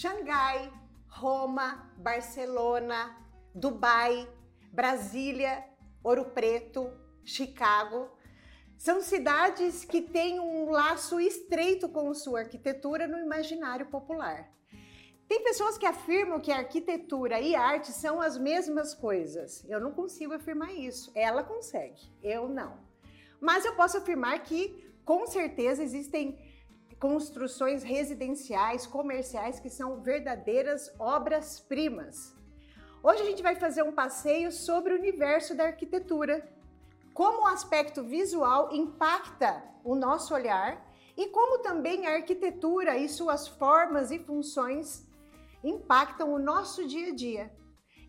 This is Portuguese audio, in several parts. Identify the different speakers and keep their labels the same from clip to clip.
Speaker 1: Xangai, Roma, Barcelona, Dubai, Brasília, Ouro Preto, Chicago. São cidades que têm um laço estreito com sua arquitetura no imaginário popular. Tem pessoas que afirmam que arquitetura e arte são as mesmas coisas. Eu não consigo afirmar isso. Ela consegue, eu não. Mas eu posso afirmar que, com certeza, existem construções residenciais, comerciais, que são verdadeiras obras-primas. Hoje a gente vai fazer um passeio sobre o universo da arquitetura, como o aspecto visual impacta o nosso olhar e como também a arquitetura e suas formas e funções impactam o nosso dia a dia.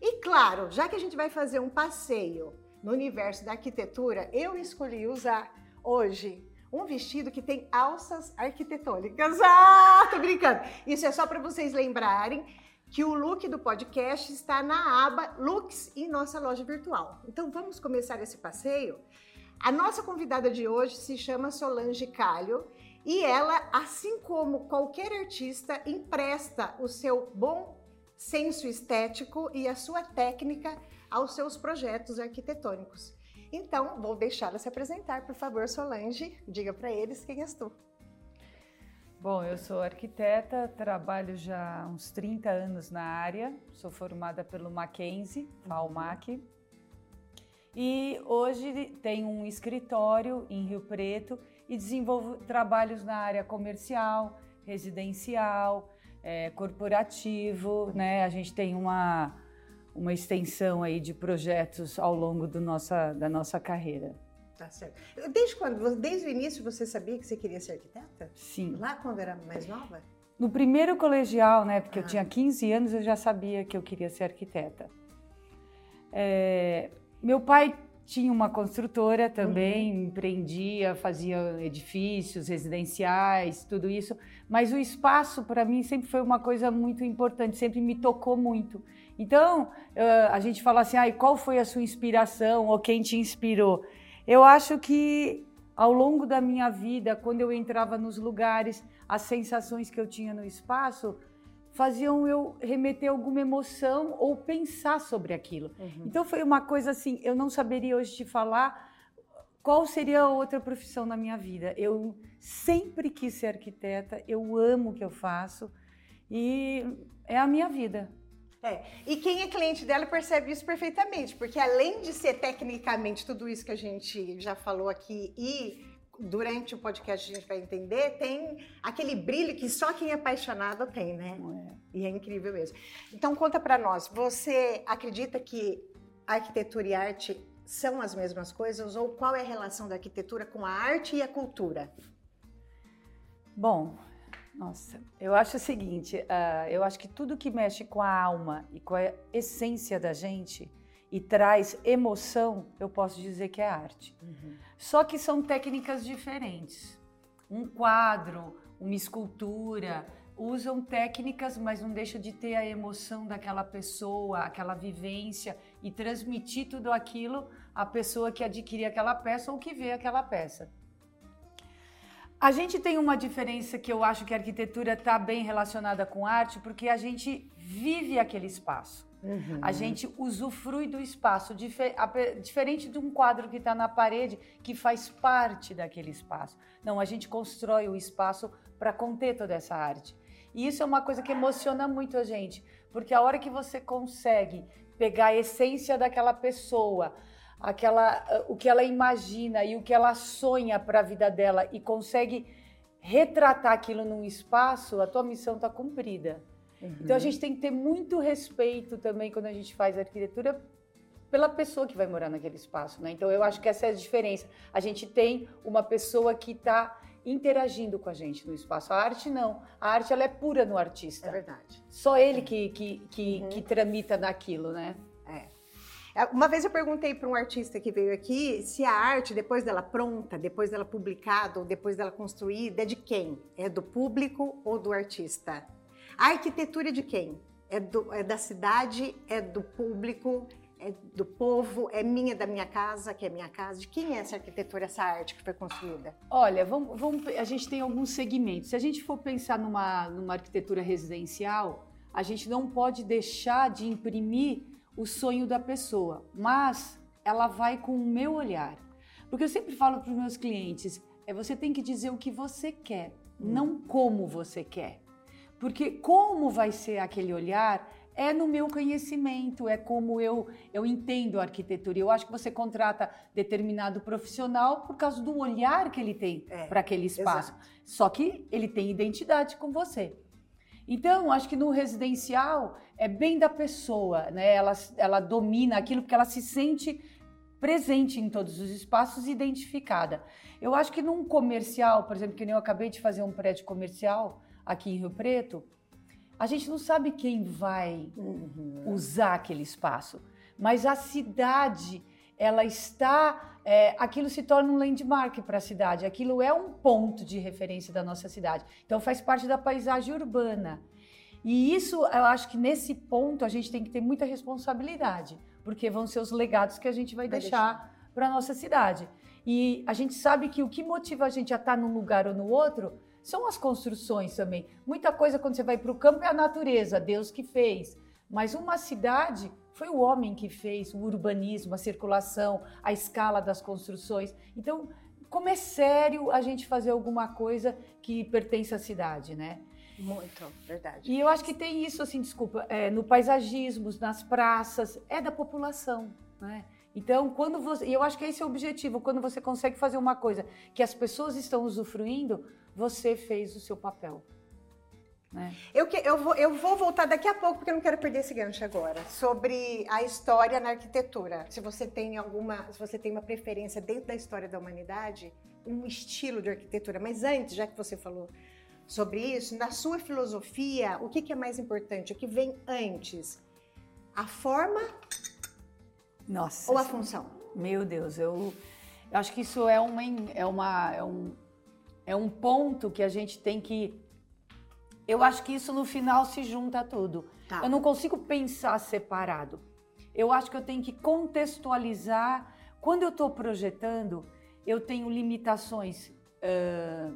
Speaker 1: E claro, já que a gente vai fazer um passeio no universo da arquitetura, eu escolhi usar hoje um vestido que tem alças arquitetônicas. Ah, tô brincando. Isso é só para vocês lembrarem que o look do podcast está na aba Looks em nossa loja virtual. Então vamos começar esse passeio? A nossa convidada de hoje se chama Solange Calho e ela, assim como qualquer artista, empresta o seu bom senso estético e a sua técnica aos seus projetos arquitetônicos. Então, vou deixá-la se apresentar, por favor, Solange. Diga para eles quem és tu.
Speaker 2: Bom, eu sou arquiteta, trabalho já há uns 30 anos na área, sou formada pelo Mackenzie, FAUMAC, e hoje tenho um escritório em Rio Preto e desenvolvo trabalhos na área comercial, residencial, é, corporativo, né? A gente tem uma, uma extensão aí de projetos ao longo do nossa, da nossa carreira.
Speaker 1: Tá certo. Desde quando? Desde o início você sabia que você queria ser arquiteta?
Speaker 2: Sim.
Speaker 1: Lá quando era mais nova?
Speaker 2: No primeiro colegial, né? Porque ah. eu tinha 15 anos, eu já sabia que eu queria ser arquiteta. É, meu pai tinha uma construtora também, uhum. empreendia, fazia edifícios residenciais, tudo isso. Mas o espaço, para mim, sempre foi uma coisa muito importante, sempre me tocou muito. Então, a gente fala assim, ah, qual foi a sua inspiração ou quem te inspirou? Eu acho que ao longo da minha vida, quando eu entrava nos lugares, as sensações que eu tinha no espaço faziam eu remeter alguma emoção ou pensar sobre aquilo. Uhum. Então foi uma coisa assim, eu não saberia hoje te falar qual seria a outra profissão na minha vida. Eu sempre quis ser arquiteta, eu amo o que eu faço e é a minha vida.
Speaker 1: É. E quem é cliente dela percebe isso perfeitamente, porque além de ser tecnicamente tudo isso que a gente já falou aqui e durante o podcast a gente vai entender, tem aquele brilho que só quem é apaixonado tem, né? É. E é incrível mesmo. Então conta para nós, você acredita que arquitetura e arte são as mesmas coisas ou qual é a relação da arquitetura com a arte e a cultura?
Speaker 2: Bom, nossa, eu acho o seguinte, uh, eu acho que tudo que mexe com a alma e com a essência da gente e traz emoção, eu posso dizer que é arte. Uhum. Só que são técnicas diferentes. Um quadro, uma escultura, usam técnicas, mas não deixa de ter a emoção daquela pessoa, aquela vivência e transmitir tudo aquilo à pessoa que adquirir aquela peça ou que vê aquela peça. A gente tem uma diferença que eu acho que a arquitetura está bem relacionada com arte, porque a gente vive aquele espaço. Uhum. A gente usufrui do espaço, difer diferente de um quadro que está na parede, que faz parte daquele espaço. Não, a gente constrói o espaço para conter toda essa arte. E isso é uma coisa que emociona muito a gente, porque a hora que você consegue pegar a essência daquela pessoa, aquela, o que ela imagina e o que ela sonha para a vida dela e consegue retratar aquilo num espaço, a tua missão está cumprida. Uhum. Então a gente tem que ter muito respeito também quando a gente faz arquitetura pela pessoa que vai morar naquele espaço, né? Então eu acho que essa é a diferença. A gente tem uma pessoa que está interagindo com a gente no espaço. A arte não. A arte ela é pura no artista.
Speaker 1: É verdade.
Speaker 2: Só ele que, que, que, uhum. que tramita naquilo, né?
Speaker 1: É, uma vez eu perguntei para um artista que veio aqui se a arte, depois dela pronta, depois dela publicada, ou depois dela construída, é de quem? É do público ou do artista? A arquitetura é de quem? É, do, é da cidade? É do público? é do povo, é minha da minha casa, que é minha casa. De quem é essa arquitetura, essa arte que foi construída?
Speaker 2: Olha, vamos, vamos, a gente tem alguns segmentos. Se a gente for pensar numa, numa arquitetura residencial, a gente não pode deixar de imprimir o sonho da pessoa, mas ela vai com o meu olhar. Porque eu sempre falo para os meus clientes, é você tem que dizer o que você quer, hum. não como você quer. Porque como vai ser aquele olhar é no meu conhecimento, é como eu, eu entendo a arquitetura. Eu acho que você contrata determinado profissional por causa do olhar que ele tem é, para aquele espaço. Exato. Só que ele tem identidade com você. Então, acho que no residencial é bem da pessoa, né? Ela, ela domina aquilo porque ela se sente presente em todos os espaços, identificada. Eu acho que num comercial, por exemplo, que nem eu acabei de fazer um prédio comercial aqui em Rio Preto, a gente não sabe quem vai uhum. usar aquele espaço, mas a cidade, ela está. É, aquilo se torna um landmark para a cidade, aquilo é um ponto de referência da nossa cidade. Então faz parte da paisagem urbana. E isso, eu acho que nesse ponto a gente tem que ter muita responsabilidade, porque vão ser os legados que a gente vai, vai deixar, deixar. para a nossa cidade. E a gente sabe que o que motiva a gente a estar num lugar ou no outro são as construções também. Muita coisa quando você vai para o campo é a natureza, Deus que fez. Mas uma cidade foi o homem que fez o urbanismo, a circulação, a escala das construções. Então, como é sério a gente fazer alguma coisa que pertence à cidade, né?
Speaker 1: Muito, verdade.
Speaker 2: E eu acho que tem isso, assim, desculpa, é, no paisagismo, nas praças, é da população, né? Então, quando você. E eu acho que esse é o objetivo, quando você consegue fazer uma coisa que as pessoas estão usufruindo, você fez o seu papel. Né?
Speaker 1: Eu, que, eu, vou, eu vou voltar daqui a pouco, porque eu não quero perder esse gancho agora, sobre a história na arquitetura. Se você tem alguma, se você tem uma preferência dentro da história da humanidade, um estilo de arquitetura. Mas antes, já que você falou sobre isso, na sua filosofia, o que, que é mais importante? O que vem antes? A forma
Speaker 2: Nossa,
Speaker 1: ou a função?
Speaker 2: Meu Deus, eu, eu acho que isso é uma, é uma, é um, é um ponto que a gente tem que. Eu acho que isso no final se junta a tudo. Tá. Eu não consigo pensar separado. Eu acho que eu tenho que contextualizar. Quando eu estou projetando, eu tenho limitações. Uh,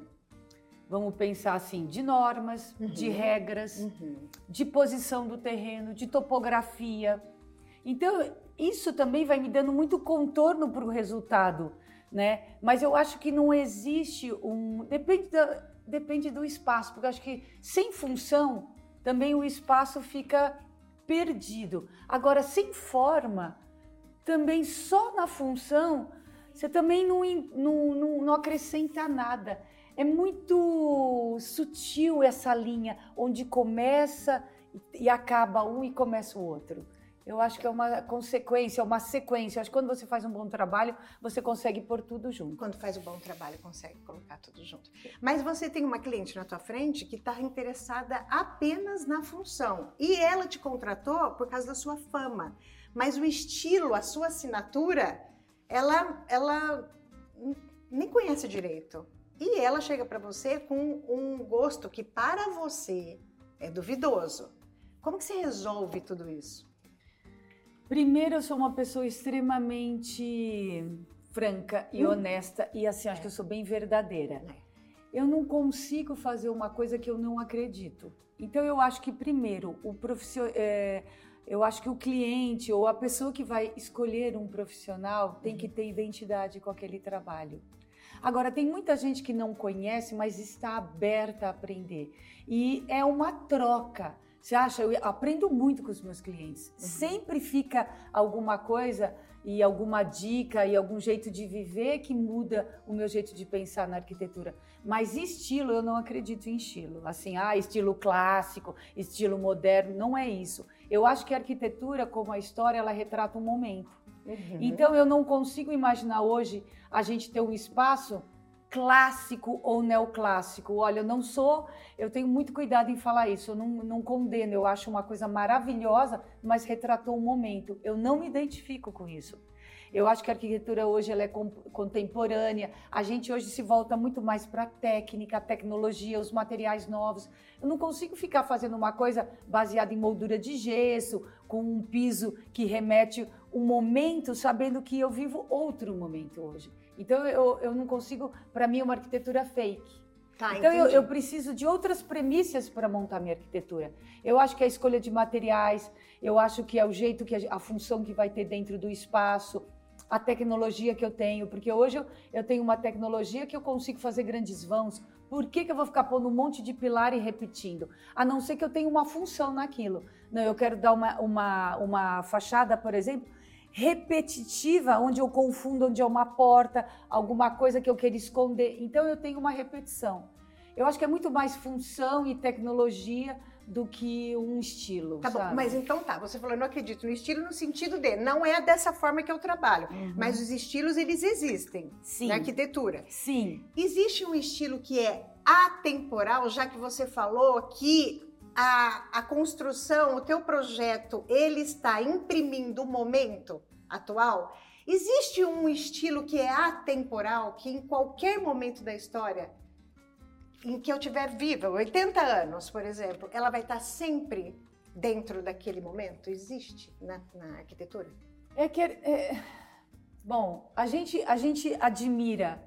Speaker 2: vamos pensar assim, de normas, uhum. de regras, uhum. de posição do terreno, de topografia. Então, isso também vai me dando muito contorno para o resultado né? Mas eu acho que não existe um. Depende, da, depende do espaço, porque eu acho que sem função também o espaço fica perdido. Agora, sem forma, também só na função, você também não, não, não, não acrescenta nada. É muito sutil essa linha onde começa e acaba um e começa o outro. Eu acho que é uma consequência, uma sequência. Eu acho que quando você faz um bom trabalho, você consegue pôr tudo junto.
Speaker 1: Quando faz um bom trabalho, consegue colocar tudo junto. Mas você tem uma cliente na tua frente que está interessada apenas na função. E ela te contratou por causa da sua fama. Mas o estilo, a sua assinatura, ela, ela nem conhece direito. E ela chega para você com um gosto que para você é duvidoso. Como que você resolve tudo isso?
Speaker 2: Primeiro, eu sou uma pessoa extremamente franca e hum. honesta e assim, acho é. que eu sou bem verdadeira. É. Eu não consigo fazer uma coisa que eu não acredito. Então, eu acho que primeiro, o profissional, é, eu acho que o cliente ou a pessoa que vai escolher um profissional tem que uhum. ter identidade com aquele trabalho. Agora, tem muita gente que não conhece, mas está aberta a aprender. E é uma troca. Você acha? Eu aprendo muito com os meus clientes. Uhum. Sempre fica alguma coisa e alguma dica e algum jeito de viver que muda o meu jeito de pensar na arquitetura. Mas estilo, eu não acredito em estilo. Assim, ah, estilo clássico, estilo moderno, não é isso. Eu acho que a arquitetura, como a história, ela retrata um momento. Uhum. Então eu não consigo imaginar hoje a gente ter um espaço clássico ou neoclássico. Olha, eu não sou, eu tenho muito cuidado em falar isso, eu não, não condeno, eu acho uma coisa maravilhosa, mas retratou um momento. Eu não me identifico com isso. Eu acho que a arquitetura hoje ela é contemporânea. A gente hoje se volta muito mais para a técnica, a tecnologia, os materiais novos. Eu não consigo ficar fazendo uma coisa baseada em moldura de gesso, com um piso que remete um momento, sabendo que eu vivo outro momento hoje. Então eu, eu não consigo, para mim, uma arquitetura fake. Tá, então eu, eu, preciso de outras premissas para montar minha arquitetura. Eu acho que a escolha de materiais, eu acho que é o jeito que a, a função que vai ter dentro do espaço, a tecnologia que eu tenho, porque hoje eu, eu tenho uma tecnologia que eu consigo fazer grandes vãos. Por que, que eu vou ficar pondo um monte de pilar e repetindo? A não ser que eu tenha uma função naquilo. Não, eu quero dar uma, uma, uma fachada, por exemplo, repetitiva, onde eu confundo onde é uma porta, alguma coisa que eu quero esconder. Então eu tenho uma repetição. Eu acho que é muito mais função e tecnologia do que um estilo.
Speaker 1: Tá
Speaker 2: sabe?
Speaker 1: bom, mas então tá, você falou, eu não acredito no estilo no sentido de não é dessa forma que eu trabalho, uhum. mas os estilos eles existem Sim. na arquitetura.
Speaker 2: Sim.
Speaker 1: Existe um estilo que é atemporal, já que você falou que a, a construção, o teu projeto, ele está imprimindo o momento atual? Existe um estilo que é atemporal, que em qualquer momento da história em que eu tiver viva, 80 anos, por exemplo, ela vai estar sempre dentro daquele momento? Existe na, na arquitetura?
Speaker 2: É que é, bom, a gente a gente admira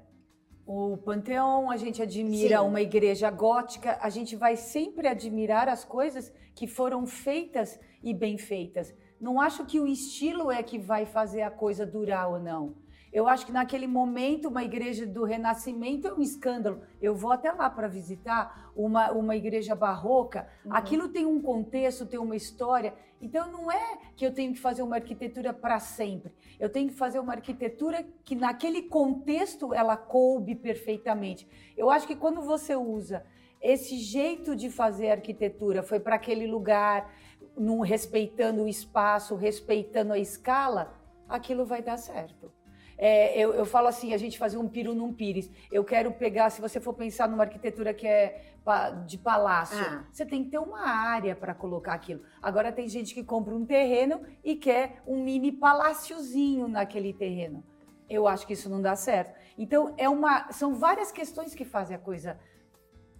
Speaker 2: o Panteão, a gente admira Sim. uma igreja gótica, a gente vai sempre admirar as coisas que foram feitas e bem feitas. Não acho que o estilo é que vai fazer a coisa durar ou não. Eu acho que naquele momento uma igreja do Renascimento é um escândalo. Eu vou até lá para visitar uma, uma igreja barroca. Uhum. Aquilo tem um contexto, tem uma história. Então não é que eu tenho que fazer uma arquitetura para sempre. Eu tenho que fazer uma arquitetura que naquele contexto ela coube perfeitamente. Eu acho que quando você usa esse jeito de fazer arquitetura, foi para aquele lugar, num, respeitando o espaço, respeitando a escala, aquilo vai dar certo. É, eu, eu, falo assim, a gente fazer um piru num pires. Eu quero pegar, se você for pensar numa arquitetura que é de palácio, ah. você tem que ter uma área para colocar aquilo. Agora tem gente que compra um terreno e quer um mini paláciozinho naquele terreno. Eu acho que isso não dá certo. Então, é uma, são várias questões que fazem a coisa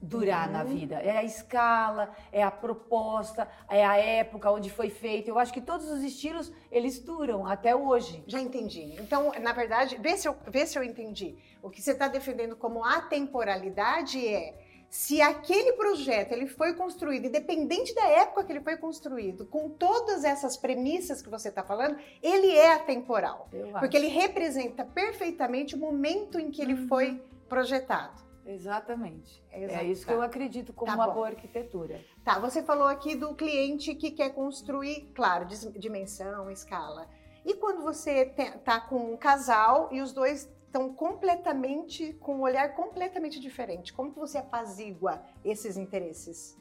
Speaker 2: durar uhum. na vida. É a escala, é a proposta, é a época onde foi feito. Eu acho que todos os estilos, eles duram até hoje.
Speaker 1: Já entendi. Então, na verdade, vê se eu, vê se eu entendi. O que você está defendendo como atemporalidade é se aquele projeto ele foi construído, independente da época que ele foi construído, com todas essas premissas que você está falando, ele é atemporal. Porque ele representa perfeitamente o momento em que ele uhum. foi projetado.
Speaker 2: Exatamente. É isso que eu acredito como tá uma bom. boa arquitetura.
Speaker 1: Tá, você falou aqui do cliente que quer construir, claro, dimensão, escala. E quando você está com um casal e os dois estão completamente, com um olhar completamente diferente, como que você apazigua esses interesses?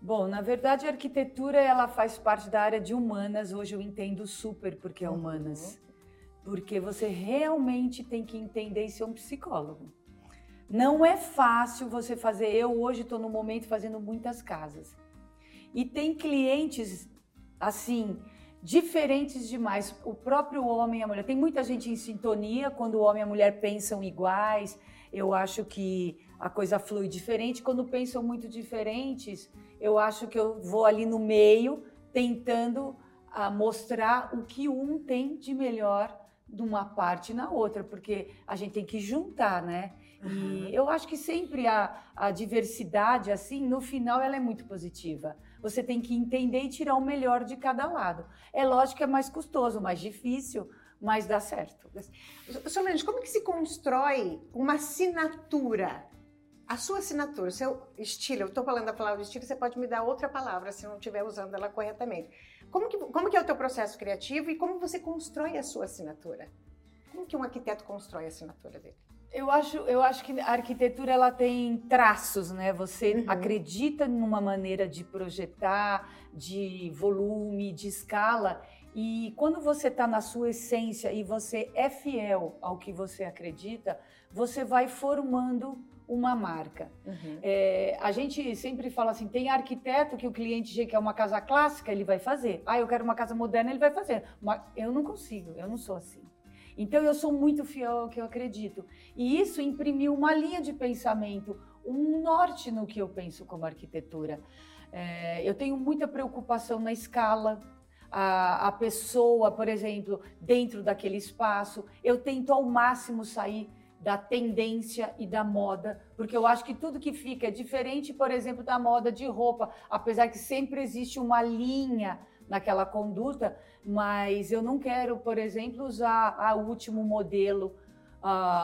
Speaker 2: Bom, na verdade a arquitetura ela faz parte da área de humanas, hoje eu entendo super porque é uhum. humanas. Uhum. Porque você realmente tem que entender e ser um psicólogo. Não é fácil você fazer. Eu hoje estou no momento fazendo muitas casas. E tem clientes assim diferentes demais. O próprio homem e a mulher. Tem muita gente em sintonia quando o homem e a mulher pensam iguais. Eu acho que a coisa flui diferente. Quando pensam muito diferentes, eu acho que eu vou ali no meio tentando a, ah, mostrar o que um tem de melhor de uma parte na outra, porque a gente tem que juntar, né? E eu acho que sempre a, a diversidade, assim, no final ela é muito positiva. Você tem que entender e tirar o melhor de cada lado. É lógico que é mais custoso, mais difícil, mas dá certo.
Speaker 1: Solange, como que se constrói uma assinatura? A sua assinatura, o seu estilo, eu estou falando a palavra estilo, você pode me dar outra palavra se não estiver usando ela corretamente. Como que, como que é o teu processo criativo e como você constrói a sua assinatura? Como que um arquiteto constrói a assinatura dele?
Speaker 2: Eu acho, eu acho que a arquitetura ela tem traços, né? Você uhum. acredita numa maneira de projetar, de volume, de escala, e quando você está na sua essência e você é fiel ao que você acredita, você vai formando uma marca. Uhum. É, a gente sempre fala assim: tem arquiteto que o cliente quer uma casa clássica, ele vai fazer. Ah, eu quero uma casa moderna, ele vai fazer. Mas eu não consigo, eu não sou assim. Então eu sou muito fiel ao que eu acredito. E isso imprimiu uma linha de pensamento, um norte no que eu penso como arquitetura. É, eu tenho muita preocupação na escala, a, a, pessoa, por exemplo, dentro daquele espaço. Eu tento ao máximo sair da tendência e da moda, porque eu acho que tudo que fica é diferente, por exemplo, da moda de roupa, apesar que sempre existe uma linha naquela conduta, mas eu não quero, por exemplo, usar o último modelo,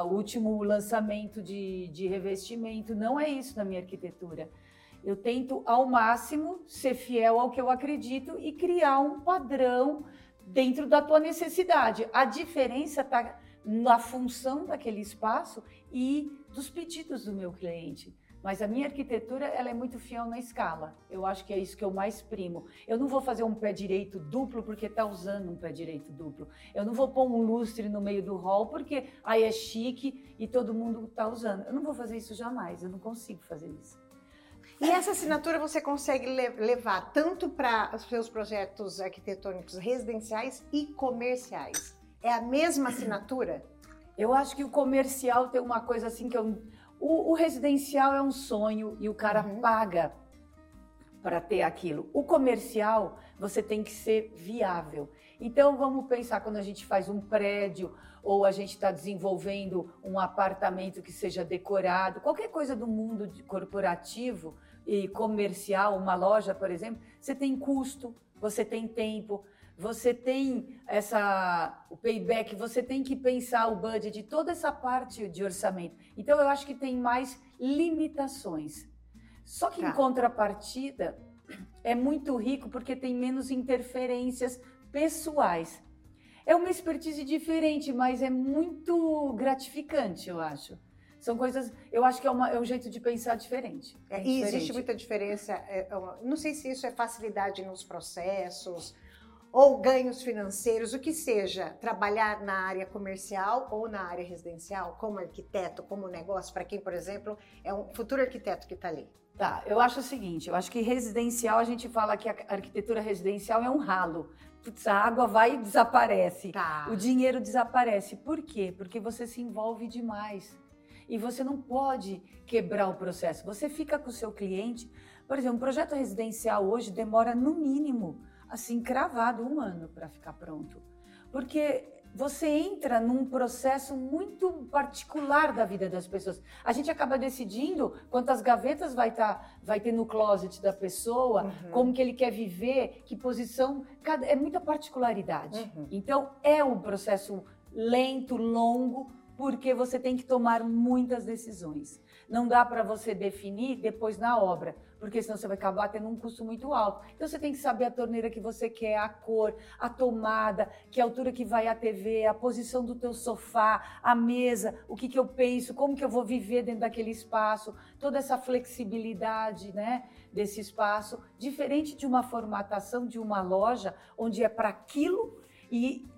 Speaker 2: o último lançamento de, de revestimento. Não é isso na minha arquitetura. Eu tento ao máximo ser fiel ao que eu acredito e criar um padrão dentro da tua necessidade. A diferença está na função daquele espaço e dos pedidos do meu cliente. Mas a minha arquitetura ela é muito fiel na escala. Eu acho que é isso que eu mais primo. Eu não vou fazer um pé direito duplo porque está usando um pé direito duplo. Eu não vou pôr um lustre no meio do hall porque aí é chique e todo mundo está usando. Eu não vou fazer isso jamais. Eu não consigo fazer isso.
Speaker 1: E essa assinatura você consegue levar tanto para os seus projetos arquitetônicos residenciais e comerciais? É a mesma assinatura?
Speaker 2: Eu acho que o comercial tem uma coisa assim que eu o, o residencial é um sonho e o cara uhum. paga para ter aquilo. O comercial, você tem que ser viável. Então, vamos pensar quando a gente faz um prédio ou a gente está desenvolvendo um apartamento que seja decorado, qualquer coisa do mundo corporativo e comercial, uma loja, por exemplo, você tem custo, você tem tempo, você tem essa o payback, você tem que pensar o budget, toda essa parte de orçamento. Então eu acho que tem mais limitações. Só que tá. em contrapartida é muito rico porque tem menos interferências pessoais. É uma expertise diferente, mas é muito gratificante, eu acho. São coisas, eu acho que é, uma, é um jeito de pensar diferente.
Speaker 1: É, e diferente. existe muita diferença. É, é não sei se isso é facilidade nos processos, ou ganhos financeiros, o que seja, trabalhar na área comercial ou na área residencial, como arquiteto, como negócio, para quem, por exemplo, é um futuro arquiteto que está ali?
Speaker 2: Tá, eu acho o seguinte, eu acho que residencial, a gente fala que a arquitetura residencial é um ralo. Putz, a água vai e desaparece. Tá. O dinheiro desaparece. Por quê? Porque você se envolve demais. E você não pode quebrar o processo. Você fica com o seu cliente. Por exemplo, um projeto residencial hoje demora no mínimo assim, cravado um ano para ficar pronto. Porque você entra num processo muito particular da vida das pessoas. A gente acaba decidindo quantas gavetas vai, tá, vai ter no closet da pessoa, uhum. como que ele quer viver, que posição. Cada, é muita particularidade. Uhum. Então, é um processo lento, longo, porque você tem que tomar muitas decisões. Não dá para você definir depois na obra, porque senão você vai acabar tendo um custo muito alto. Então você tem que saber a torneira que você quer, a cor, a tomada, que altura que vai a TV, a posição do teu sofá, a mesa, o que, que eu penso, como que eu vou viver dentro daquele espaço, toda essa flexibilidade, né, desse espaço, diferente de uma formatação de uma loja onde é para aquilo e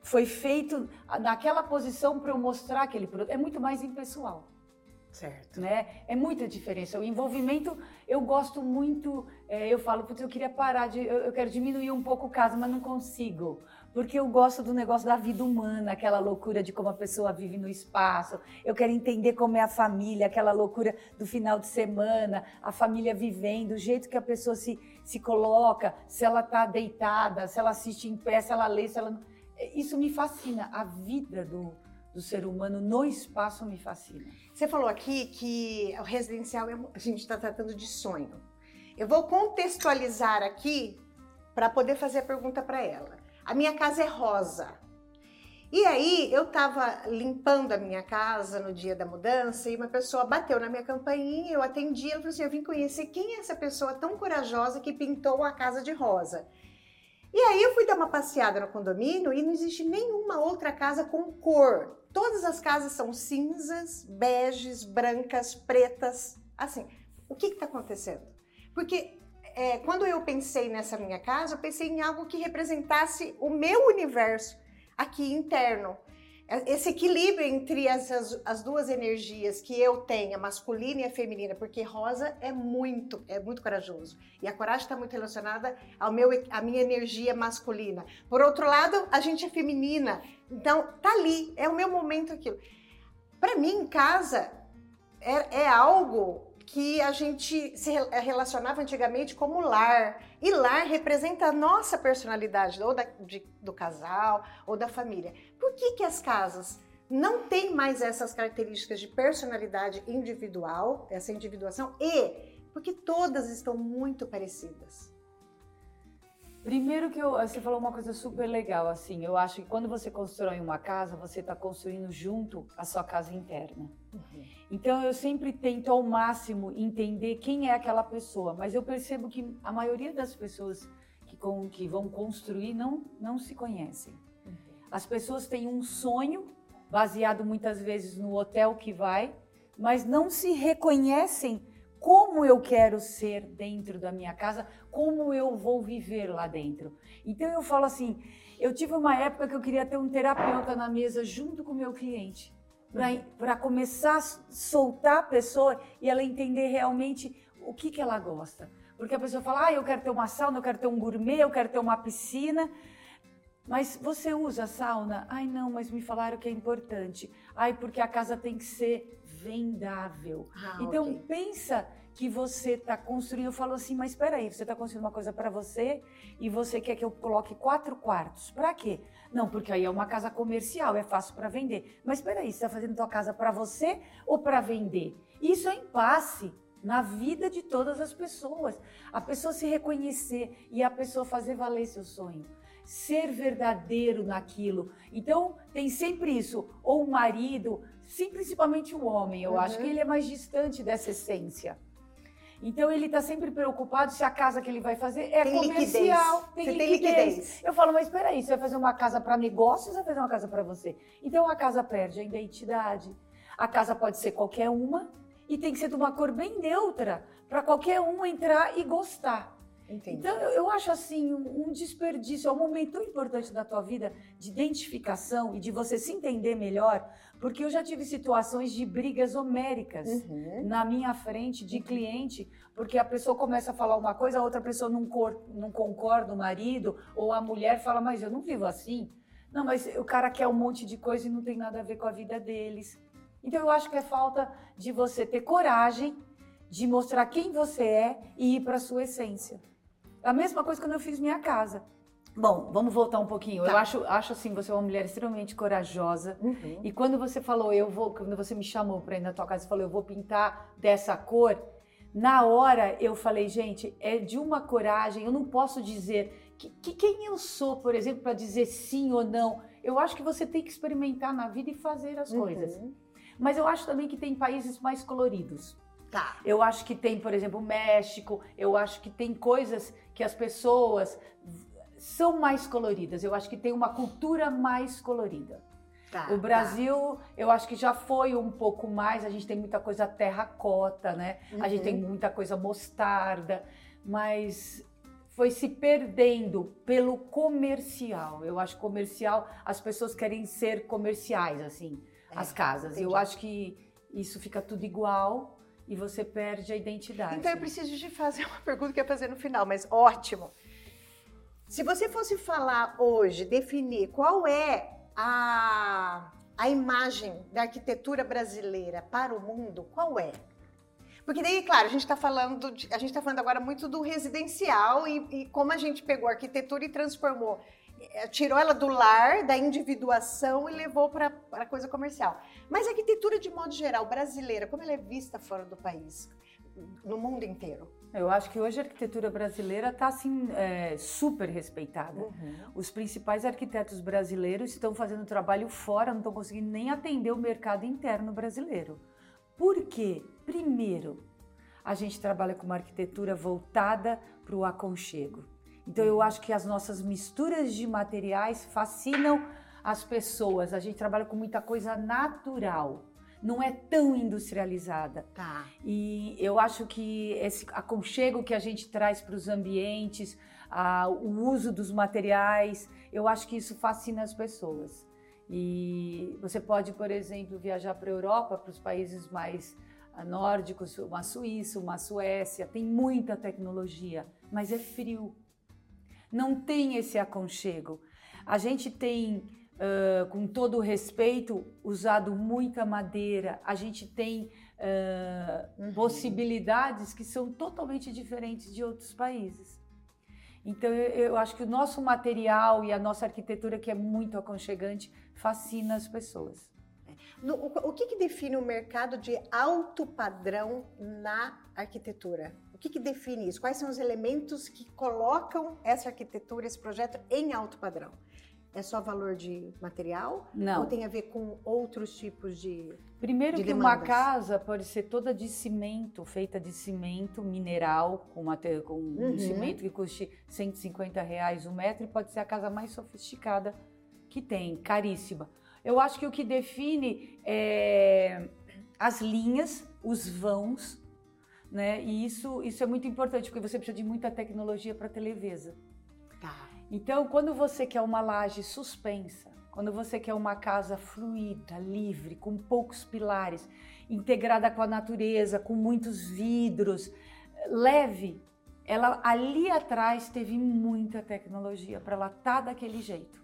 Speaker 2: foi feito naquela posição para eu mostrar aquele produto. É muito mais impessoal.
Speaker 1: Certo.
Speaker 2: Né? É muita diferença. O envolvimento, eu gosto muito, é, eu falo, putz, eu queria parar de, eu, eu, quero diminuir um pouco o caso, mas não consigo. Porque eu gosto do negócio da vida humana, aquela loucura de como a pessoa vive no espaço. Eu quero entender como é a família, aquela loucura do final de semana, a família vivendo, o jeito que a pessoa se, se coloca, se ela está deitada, se ela assiste em pé, se ela lê, se ela. Isso me fascina. A vida do, do ser humano no espaço me fascina.
Speaker 1: Você falou aqui que o residencial é a gente está tratando de sonho. Eu vou contextualizar aqui para poder fazer a pergunta para ela. A minha casa é rosa. E aí eu estava limpando a minha casa no dia da mudança e uma pessoa bateu na minha campainha, eu atendi, ela falou assim: "Eu vim conhecer quem é essa pessoa tão corajosa que pintou a casa de rosa". E aí eu fui dar uma passeada no condomínio e não existe nenhuma outra casa com cor. Todas as casas são cinzas, beges, brancas, pretas. Assim, o que está acontecendo? Porque é, quando eu pensei nessa minha casa, eu pensei em algo que representasse o meu universo aqui interno. É, esse equilíbrio entre as, as, as, duas energias que eu tenho, a masculina e a feminina, porque rosa é muito, é muito corajoso. E a coragem está muito relacionada ao meu, à minha energia masculina. Por outro lado, a gente é feminina. Então, tá ali, é o meu momento aquilo. Para mim, em casa, é, é algo que a gente se relacionava antigamente como lar. E lar representa a nossa personalidade, ou da, de, do casal, ou da família. Por que, que as casas não têm mais essas características de personalidade individual, essa individuação, e porque todas estão muito parecidas?
Speaker 2: Primeiro que eu, você falou uma coisa super legal, assim, eu acho que quando você constrói uma casa, você está construindo junto a sua casa interna. Uhum. Então eu sempre tento ao máximo entender quem é aquela pessoa, mas eu percebo que a maioria das pessoas que, com, que vão construir não, não se conhecem. Uhum. As pessoas têm um sonho, baseado muitas vezes no hotel que vai, mas não se reconhecem como eu quero ser dentro da minha casa, como eu vou viver lá dentro. Então eu falo assim, eu tive uma época que eu queria ter um terapeuta na mesa junto com o meu cliente, para começar a soltar a pessoa e ela entender realmente o que, que ela gosta. Porque a pessoa fala, ah, eu quero ter uma sauna, eu quero ter um gourmet, eu quero ter uma piscina. Mas você usa sauna? Ai, não, mas me falaram que é importante. Ai, porque a casa tem que ser vendável. Ah, então okay. pensa que você está construindo. Eu falo assim, mas espera aí, você está construindo uma coisa para você e você quer que eu coloque quatro quartos. Para quê? Não, porque aí é uma casa comercial, é fácil para vender. Mas espera aí, você está fazendo tua casa para você ou para vender? Isso é impasse na vida de todas as pessoas. A pessoa se reconhecer e a pessoa fazer valer seu sonho ser verdadeiro naquilo. Então, tem sempre isso. Ou o marido, sim, principalmente o homem, eu uhum. acho que ele é mais distante dessa essência. Então ele está sempre preocupado se a casa que ele vai fazer é tem comercial,
Speaker 1: liquidez. tem, você liquidez. tem liquidez.
Speaker 2: Eu falo, mas espera aí, você vai fazer uma casa para negócios ou vai fazer uma casa para você? Então a casa perde a identidade. A casa pode ser qualquer uma e tem que ser de uma cor bem neutra para qualquer um entrar e gostar. Entendi. Então, eu, eu, acho assim um, um, desperdício, é um momento tão importante da tua vida de identificação e de você se entender melhor, porque eu já tive situações de brigas homéricas uhum. na minha frente de cliente, porque a pessoa começa a falar uma coisa, a outra pessoa não, cor, não concorda, o marido ou a mulher fala, mas eu não vivo assim. Não, mas o cara quer um monte de coisa e não tem nada a ver com a vida deles. Então, eu acho que é falta de você ter coragem de mostrar quem você é e ir para a sua essência. A mesma coisa quando eu fiz minha casa. Bom, vamos voltar um pouquinho. Tá. Eu acho, acho assim, você é uma mulher extremamente corajosa. Uhum. E quando você falou, eu vou, quando você me chamou para ir na tua casa e falou, eu vou pintar dessa cor, na hora eu falei, gente, é de uma coragem. Eu não posso dizer que, que quem eu sou, por exemplo, para dizer sim ou não. Eu acho que você tem que experimentar na vida e fazer as uhum. coisas. Mas eu acho também que tem países mais coloridos.
Speaker 1: Tá.
Speaker 2: Eu acho que tem, por exemplo, o México, eu acho que tem coisas que as pessoas são mais coloridas. Eu acho que tem uma cultura mais colorida. Tá, o Brasil, tá. eu acho que já foi um pouco mais. A gente tem muita coisa terracota, né? Uhum. A gente tem uhum. muita coisa mostarda, mas foi se perdendo pelo comercial. Eu acho comercial, as pessoas querem ser comerciais, assim, é, as casas. Entendi. Eu acho que isso fica tudo igual e você perde a identidade.
Speaker 1: Então eu preciso de fazer uma pergunta que eu ia fazer no final, mas ótimo. Se você fosse falar hoje, definir qual é a, a imagem da arquitetura brasileira para o mundo, qual é? Porque daí, claro, a gente está falando, a gente está falando agora muito do residencial e, e como a gente pegou a arquitetura e transformou é, tirou ela do lar, da individuação e levou para a coisa comercial. Mas a arquitetura, de modo geral, brasileira, como ela é vista fora do país, no mundo inteiro?
Speaker 2: Eu acho que hoje a arquitetura brasileira está assim é, super respeitada. Uhum. Os principais arquitetos brasileiros estão fazendo trabalho fora, não estão conseguindo nem atender o mercado interno brasileiro. Por quê? Primeiro, a gente trabalha com uma arquitetura voltada para o aconchego. Então eu acho que as nossas misturas de materiais fascinam as pessoas. A gente trabalha com muita coisa natural. Não é tão industrializada.
Speaker 1: Tá.
Speaker 2: E eu acho que esse aconchego que a gente traz para os ambientes, a, o uso dos materiais, eu acho que isso fascina as pessoas. E você pode, por exemplo, viajar para a Europa, para os países mais ah, nórdicos, uma Suíça, uma Suécia, tem muita tecnologia, mas é frio. Não tem esse aconchego. A gente tem, uh, com todo o respeito, usado muita madeira, a gente tem uh, uhum. possibilidades que são totalmente diferentes de outros países. Então, eu, eu, acho que o nosso material e a nossa arquitetura, que é muito aconchegante, fascina as pessoas.
Speaker 1: No, o, que, que, define o mercado de alto padrão na arquitetura? O que, que define isso? Quais são os elementos que colocam essa arquitetura, esse projeto em alto padrão? É só valor de material?
Speaker 2: Não.
Speaker 1: Ou tem a ver com outros tipos de.
Speaker 2: Primeiro
Speaker 1: de
Speaker 2: que demandas? uma casa pode ser toda de cimento, feita de cimento mineral, com, com uhum. um cimento que custe 150 reais o um metro, e pode ser a casa mais sofisticada que tem, caríssima. Eu acho que o que define é as linhas, os vãos, né? E isso, isso é muito importante, porque você precisa de muita tecnologia para ter leveza.
Speaker 1: Tá.
Speaker 2: Então, quando você quer uma laje suspensa, quando você quer uma casa fluida, livre, com poucos pilares, integrada com a natureza, com muitos vidros, leve, ela ali atrás teve muita tecnologia para ela estar tá daquele jeito.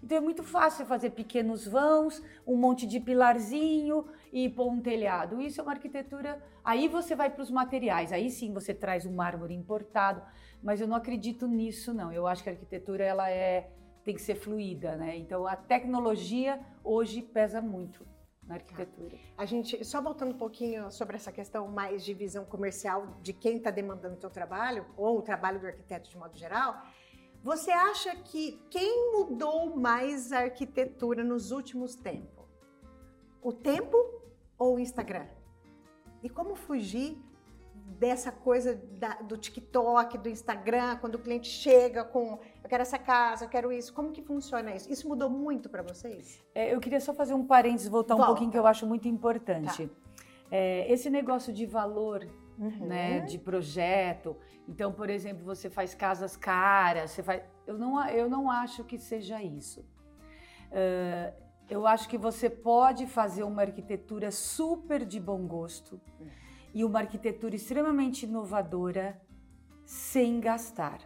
Speaker 2: Então é muito fácil fazer pequenos vãos, um monte de pilarzinho e pôr um telhado. Isso é uma arquitetura. Aí você vai para os materiais, aí sim você traz um mármore importado, mas eu não acredito nisso não. Eu acho que a arquitetura ela é tem que ser fluida, né? Então a tecnologia hoje pesa muito na arquitetura.
Speaker 1: A gente, só voltando um pouquinho sobre essa questão mais de visão comercial de quem está demandando o seu trabalho, ou o trabalho do arquiteto de modo geral, você acha que quem mudou mais a arquitetura nos últimos tempos? O tempo ou o Instagram? E como fugir dessa coisa da, do TikTok, do Instagram, quando o cliente chega com eu quero essa casa, eu quero isso. Como que funciona isso? Isso mudou muito para vocês?
Speaker 2: É, eu queria só fazer um parênteses, voltar Volta. um pouquinho que eu acho muito importante. Tá. É, esse negócio de valor uhum. né, de projeto. Então, por exemplo, você faz casas caras, você faz. Eu não, eu não acho que seja isso. Uh, eu acho que você pode fazer uma arquitetura super de bom gosto uhum. E uma arquitetura extremamente inovadora sem gastar,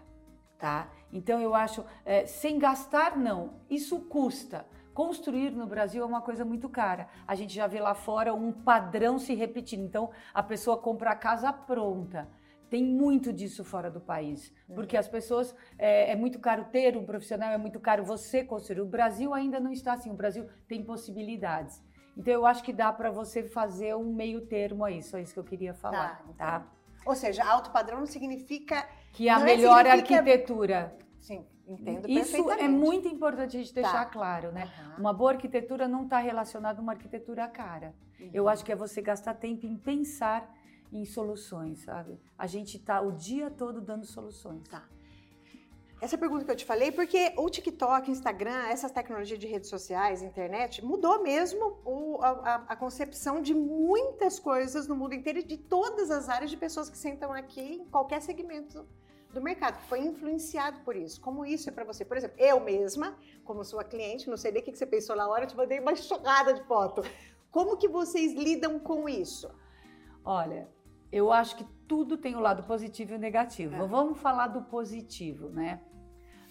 Speaker 2: tá? Então eu acho, é, sem gastar não, isso custa. Construir no Brasil é uma coisa muito cara. A gente já vê lá fora um padrão se repetindo. Então, a pessoa compra a casa pronta. Tem muito disso fora do país, porque as pessoas é, é, muito caro ter um profissional, é muito caro você construir. O Brasil ainda não está assim. O Brasil tem possibilidades. Então eu acho que dá para você fazer um meio termo aí. Só isso que eu queria falar, tá? tá?
Speaker 1: Ou seja, alto padrão não significa
Speaker 2: que a melhor é significa... arquitetura.
Speaker 1: Sim. Entendo
Speaker 2: Isso é muito importante a gente deixar tá. claro, né? Uhum. Uma boa arquitetura não está relacionada a uma arquitetura cara. Uhum. Eu acho que é você gastar tempo em pensar em soluções, sabe? A gente está o dia todo dando soluções.
Speaker 1: Tá. Essa pergunta que eu te falei, porque o TikTok, Instagram, essas tecnologias de redes sociais, internet, mudou mesmo o, a, a, concepção de muitas coisas no mundo inteiro e de todas as áreas de pessoas que sentam aqui em qualquer segmento do mercado, foi influenciado por isso. Como isso é para você? Por exemplo, eu mesma, como sua cliente, não sei nem o que você pensou na hora, te mandei uma chocada de foto. Como que vocês lidam com isso?
Speaker 2: Olha, eu acho que tudo tem o lado positivo e o negativo. É. Vamos falar do positivo, né?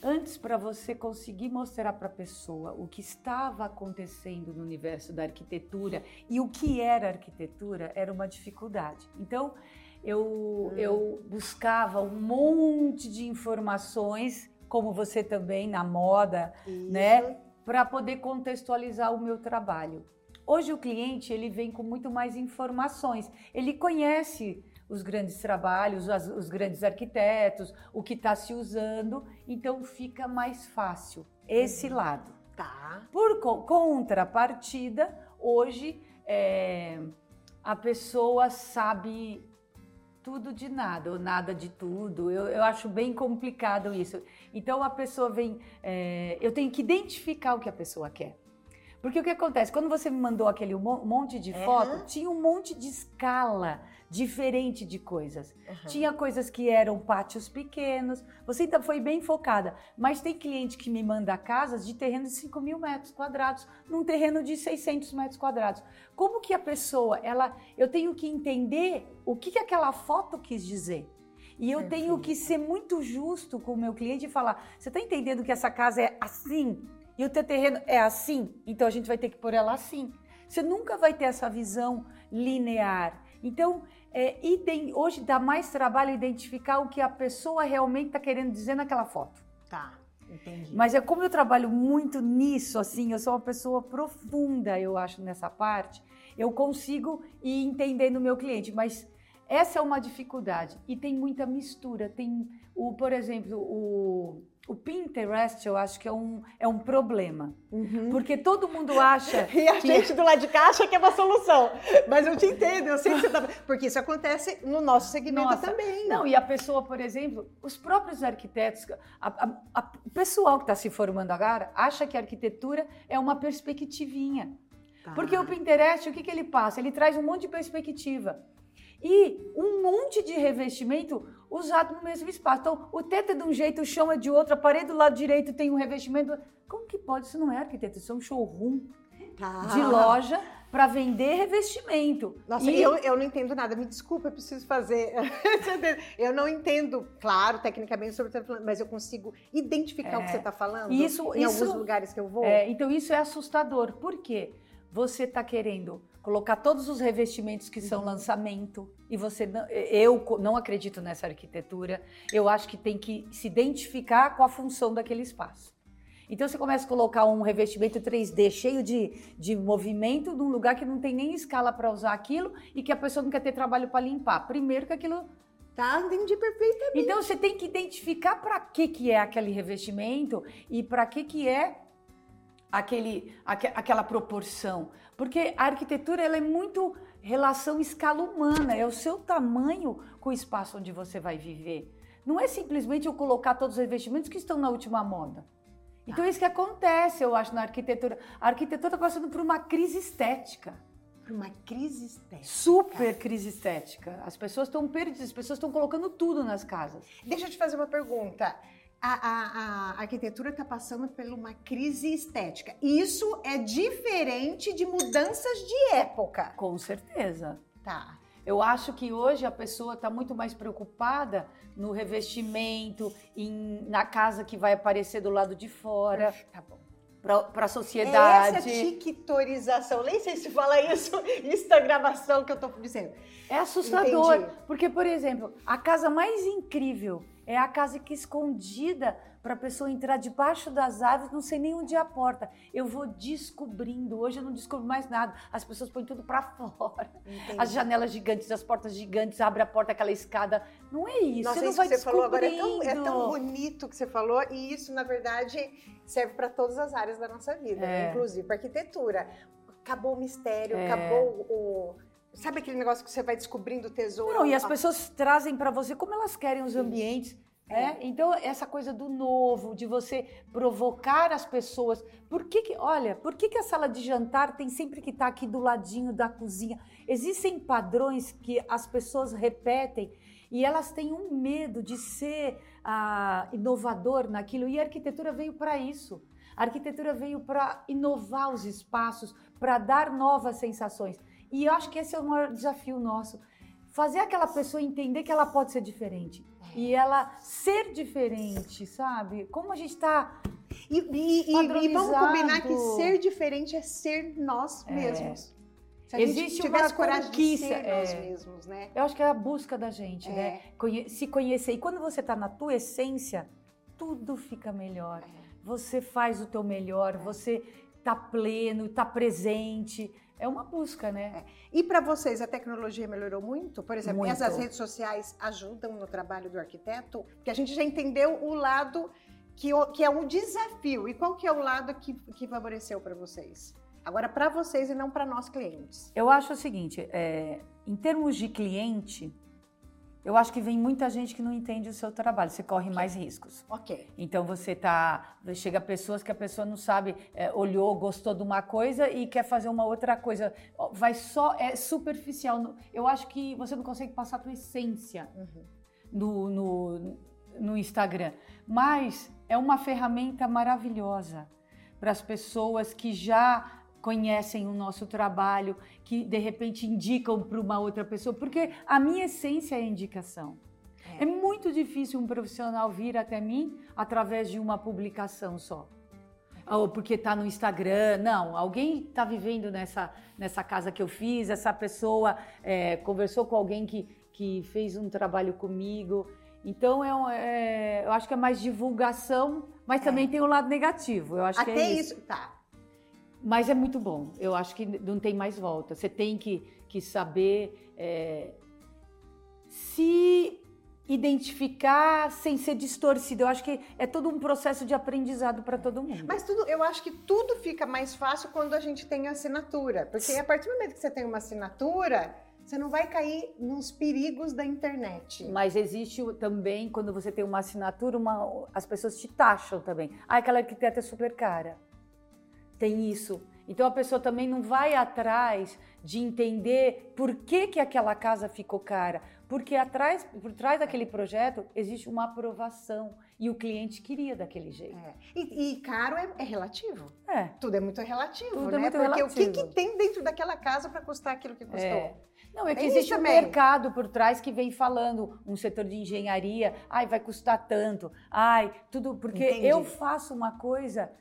Speaker 2: Antes, para você conseguir mostrar para a pessoa o que estava acontecendo no universo da arquitetura e o que era arquitetura, era uma dificuldade. Então, eu, hum. eu buscava um monte de informações, como você também, na moda, Isso. né? Para poder contextualizar o meu trabalho. Hoje o cliente ele vem com muito mais informações. Ele conhece os grandes trabalhos, as, os grandes arquitetos, o que está se usando, então fica mais fácil esse uhum. lado.
Speaker 1: Tá.
Speaker 2: Por contrapartida, hoje é, a pessoa sabe tudo de nada, ou nada de tudo. Eu, eu acho bem complicado isso. Então a pessoa vem. É, eu tenho que identificar o que a pessoa quer. Porque o que acontece? Quando você me mandou aquele monte de foto, uhum. tinha um monte de escala diferente de coisas. Uhum. Tinha coisas que eram pátios pequenos, você ainda foi bem focada. Mas tem cliente que me manda casas de terreno de 5 mil metros quadrados, num terreno de 600 metros quadrados. Como que a pessoa, ela, eu tenho que entender o que, que aquela foto quis dizer. E eu Perfeito. tenho que ser muito justo com o meu cliente e falar: você está entendendo que essa casa é assim? E o teu terreno é assim? Então a gente vai ter que pôr ela assim. Você nunca vai ter essa visão linear. Então, é, hoje dá mais trabalho identificar o que a pessoa realmente está querendo dizer naquela foto.
Speaker 1: Tá. Entendi.
Speaker 2: Mas é como eu trabalho muito nisso, assim, eu sou uma pessoa profunda, eu acho, nessa parte, eu consigo ir entendendo o meu cliente, mas essa é uma dificuldade. E tem muita mistura. Tem, o, por exemplo, o, o Pinterest, eu acho que é um, é um problema. Uhum. Porque todo mundo acha.
Speaker 1: e a que... gente do lado de cá acha que é uma solução. Mas eu te entendo, eu sei que você tá. Porque isso acontece no nosso segmento Nossa. também.
Speaker 2: Não, e a pessoa, por exemplo, os próprios arquitetos, a, a, a, o pessoal que está se formando agora acha que a arquitetura é uma perspectivinha. Tá. Porque o Pinterest, o que, que ele passa? Ele traz um monte de perspectiva e um monte de revestimento usado no mesmo espaço. Então, o teto é de um jeito, o chão é de outro, a parede do lado direito tem um revestimento. Como que pode? Isso não é arquiteto, isso é um showroom tá. de loja para vender revestimento.
Speaker 1: Nossa, e... eu, eu não entendo nada. Me desculpa, eu preciso fazer. eu não entendo, claro, tecnicamente sobre o que você está falando, mas eu consigo identificar é, o que é. você está falando
Speaker 2: isso,
Speaker 1: em
Speaker 2: isso,
Speaker 1: alguns lugares que eu vou.
Speaker 2: É, então, isso é assustador. Por quê? Você está querendo colocar todos os revestimentos que são uhum. lançamento e você não, eu não acredito nessa arquitetura. Eu acho que tem que se identificar com a função daquele espaço. Então você começa a colocar um revestimento 3D cheio de, de movimento num lugar que não tem nem escala para usar aquilo e que a pessoa não quer ter trabalho para limpar. Primeiro que aquilo
Speaker 1: Tá, entendi perfeitamente.
Speaker 2: Então você tem que identificar para que que é aquele revestimento e para que que é aquele, aqu aquela proporção. Porque a arquitetura ela é muito relação escala humana, é o seu tamanho com o espaço onde você vai viver. Não é simplesmente eu colocar todos os investimentos que estão na última moda. Então é isso que acontece, eu acho, na arquitetura. A arquitetura está passando por uma crise estética.
Speaker 1: Por uma crise estética.
Speaker 2: Super crise estética. As pessoas estão perdidas, as pessoas estão colocando tudo nas casas.
Speaker 1: Deixa eu te fazer uma pergunta a, a, a arquitetura está passando por uma crise estética. Isso é diferente de mudanças de época.
Speaker 2: Com certeza.
Speaker 1: Tá.
Speaker 2: Eu acho que hoje a pessoa está muito mais preocupada no revestimento, em, na casa que vai aparecer do lado de fora.
Speaker 1: Tá bom
Speaker 2: para a sociedade.
Speaker 1: É essa tiquitorização, nem sei se fala isso, isso da gravação que eu estou dizendo.
Speaker 2: É assustador, Entendi. porque, por exemplo, a casa mais incrível é a casa que é escondida para a pessoa entrar debaixo das árvores, não sei nem onde é a porta. Eu vou descobrindo. Hoje eu não descubro mais nada. As pessoas põem tudo para fora. Entendi. As janelas gigantes, as portas gigantes, abre a porta, aquela escada. Não é isso.
Speaker 1: Nossa,
Speaker 2: você não
Speaker 1: isso vai que você falou agora é tão, é tão bonito que você falou e isso, na verdade, serve para todas as áreas da nossa vida, né? é. né? inclusive para arquitetura. Acabou o mistério, é. acabou o Sabe aquele negócio que você vai descobrindo o tesouro?
Speaker 2: Não, e as pessoas trazem para você como elas querem os ambientes. É. é. Então, essa coisa do novo, de você provocar as pessoas. Por que, que olha, por que, que a sala de jantar tem sempre que estar tá aqui do ladinho da cozinha? Existem padrões que as pessoas repetem e elas têm um medo de ser ah, inovador naquilo. E a arquitetura veio para isso. A arquitetura veio para inovar os espaços, para dar novas sensações. E eu acho que esse é o maior desafio nosso. Fazer aquela pessoa entender que ela pode ser diferente. E ela ser diferente, sabe? Como a gente está.
Speaker 1: E, e, e, vamos combinar que ser diferente é ser nós é. mesmos.
Speaker 2: Se a Existe gente uma coragem de ser
Speaker 1: é. nós mesmos, né?
Speaker 2: Eu acho que é a busca da gente, né? é. né? Conhe se conhecer. E quando você está na tua essência, tudo fica melhor. É. Você faz o teu melhor, é. você está pleno, está presente é uma busca, né? É.
Speaker 1: E para vocês a tecnologia melhorou muito? Por exemplo, muito. essas redes sociais ajudam no trabalho do arquiteto? Porque a gente já entendeu o lado que, que é um desafio. E qual que é o lado que, que favoreceu para vocês? Agora, para vocês e não para nós clientes.
Speaker 2: Eu acho o seguinte, é, em termos de cliente, Eu acho que vem muita gente que não entende o seu trabalho, você corre mais riscos.
Speaker 1: Ok.
Speaker 2: Então você tá. Chega pessoas que a pessoa não sabe, é, olhou, gostou de uma coisa e quer fazer uma outra coisa. Vai só. É superficial. Eu acho que você não consegue passar a tua essência
Speaker 1: Uhum.
Speaker 2: no, no, no Instagram. Mas é uma ferramenta maravilhosa para as pessoas que já conhecem o nosso trabalho, que de repente indicam para uma outra pessoa, porque a minha essência é a indicação. É. é muito difícil um profissional vir até mim através de uma publicação só. Ou porque está no Instagram. Não, alguém está vivendo nessa, nessa casa que eu fiz, essa pessoa é, conversou com alguém que, que fez um trabalho comigo. Então, é, é, eu acho que é mais divulgação, mas também é. tem o um lado negativo. Eu acho
Speaker 1: Até
Speaker 2: que é
Speaker 1: isso. isso. Tá.
Speaker 2: Mas é muito bom. Eu acho que não tem mais volta. Você tem que, que saber é, se identificar sem ser distorcido. Eu acho que é todo um processo de aprendizado para todo mundo.
Speaker 1: Mas tudo, eu acho que tudo fica mais fácil quando a gente tem assinatura, porque a partir do momento que você tem uma assinatura, você não vai cair nos perigos da internet.
Speaker 2: Mas existe também quando você tem uma assinatura, uma, as pessoas te taxam também. Ah, aquela arquiteta é super cara tem isso. Então a pessoa também não vai atrás de entender por que, que aquela casa ficou cara, porque atrás, por trás daquele projeto existe uma aprovação e o cliente queria daquele jeito.
Speaker 1: É. E, e, caro é, é, relativo.
Speaker 2: É.
Speaker 1: Tudo é muito relativo,
Speaker 2: Tudo
Speaker 1: né?
Speaker 2: É muito
Speaker 1: porque
Speaker 2: relativo.
Speaker 1: o que, que, tem dentro daquela casa para custar aquilo que custou?
Speaker 2: É. Não, é que existe um mercado por trás que vem falando, um setor de engenharia, ai, vai custar tanto, ai, tudo, porque Entendi. eu faço uma coisa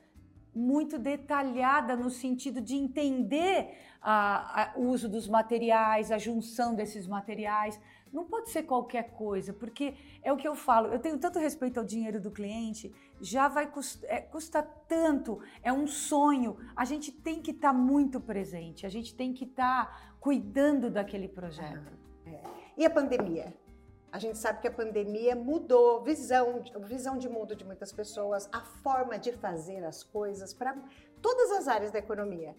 Speaker 2: muito detalhada no sentido de entender a, a, o uso dos materiais, a junção desses materiais. Não pode ser qualquer coisa, porque é o que eu falo. Eu tenho tanto respeito ao dinheiro do cliente, já vai custar, é, custa tanto, é um sonho. A gente tem que estar tá muito presente, a gente tem que estar tá cuidando daquele projeto.
Speaker 1: É. E a pandemia? A gente sabe que a pandemia mudou visão, visão de mundo de muitas pessoas, a forma de fazer as coisas para todas as áreas da economia.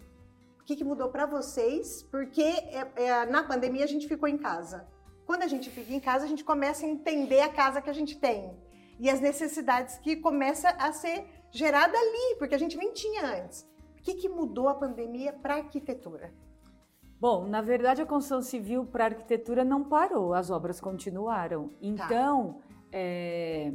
Speaker 1: O que, que mudou para vocês? Porque é, é, na pandemia a gente ficou em casa. Quando a gente fica em casa, a gente começa a entender a casa que a gente tem e as necessidades que começa a ser gerada ali, porque a gente nem tinha antes. O que, que mudou a pandemia para a arquitetura?
Speaker 2: Bom, na verdade a construção civil para arquitetura não parou, as obras continuaram. Então, tá. é,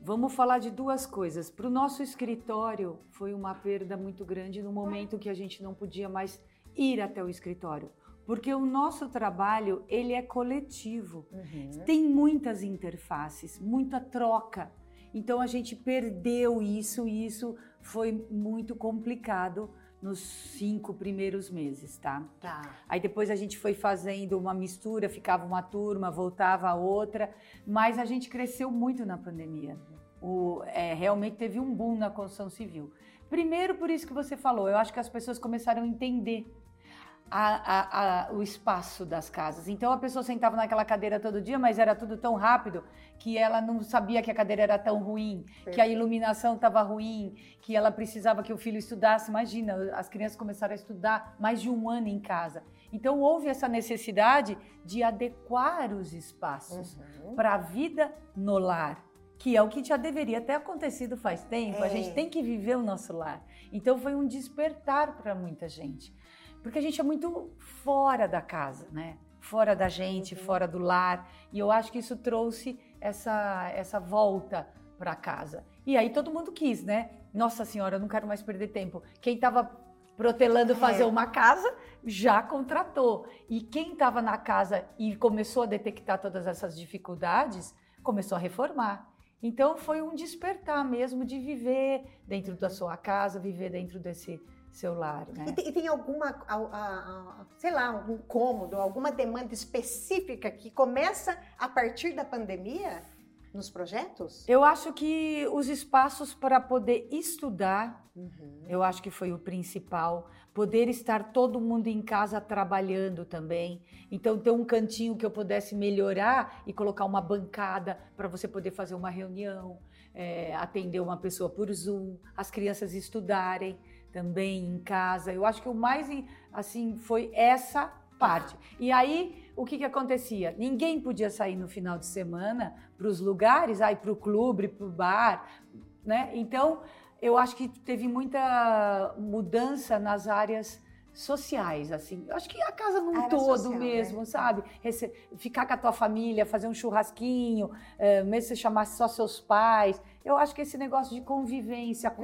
Speaker 2: vamos falar de duas coisas. Para o nosso escritório foi uma perda muito grande no momento que a gente não podia mais ir até o escritório, porque o nosso trabalho ele é coletivo. Uhum. Tem muitas interfaces, muita troca. Então a gente perdeu isso e isso foi muito complicado nos cinco primeiros meses, tá?
Speaker 1: Tá.
Speaker 2: Aí depois a gente foi fazendo uma mistura, ficava uma turma, voltava a outra, mas a gente cresceu muito na pandemia. O, é, realmente teve um boom na construção civil. Primeiro, por isso que você falou, eu acho que as pessoas começaram a entender a, a, a, o espaço das casas. Então a pessoa sentava naquela cadeira todo dia, mas era tudo tão rápido que ela não sabia que a cadeira era tão ruim, que a iluminação estava ruim, que ela precisava que o filho estudasse. Imagina, as crianças começaram a estudar mais de um ano em casa. Então houve essa necessidade de adequar os espaços uhum. para a vida no lar. Que é o que já deveria ter acontecido faz tempo. É. A gente tem que viver o nosso lar. Então foi um despertar para muita gente. Porque a gente é muito fora da casa, né? Fora da gente, uhum. fora do lar. E eu acho que isso trouxe essa, essa volta para casa. E aí todo mundo quis, né? Nossa senhora, eu não quero mais perder tempo. Quem estava protelando fazer é. uma casa já contratou. E quem estava na casa e começou a detectar todas essas dificuldades, começou a reformar. Então foi um despertar mesmo de viver dentro da sua casa, viver dentro desse seu lar. Né?
Speaker 1: E, tem, e tem alguma, a, a, a, sei lá, algum cômodo, alguma demanda específica que começa a partir da pandemia nos projetos?
Speaker 2: Eu acho que os espaços para poder estudar, uhum. eu acho que foi o principal. Poder estar todo mundo em casa trabalhando também. Então, ter um cantinho que eu pudesse melhorar e colocar uma bancada para você poder fazer uma reunião, é, atender uma pessoa por Zoom, as crianças estudarem também em casa. Eu acho que o mais assim foi essa parte. E aí o que, que acontecia? Ninguém podia sair no final de semana para os lugares, aí para o clube, para o bar, né? Então, eu acho que teve muita mudança nas áreas sociais, assim. Eu acho que a casa num todo social, mesmo, né? sabe? Rece ficar com a tua família, fazer um churrasquinho, é, mesmo se chamasse só seus pais. Eu acho que esse negócio de convivência, a uhum.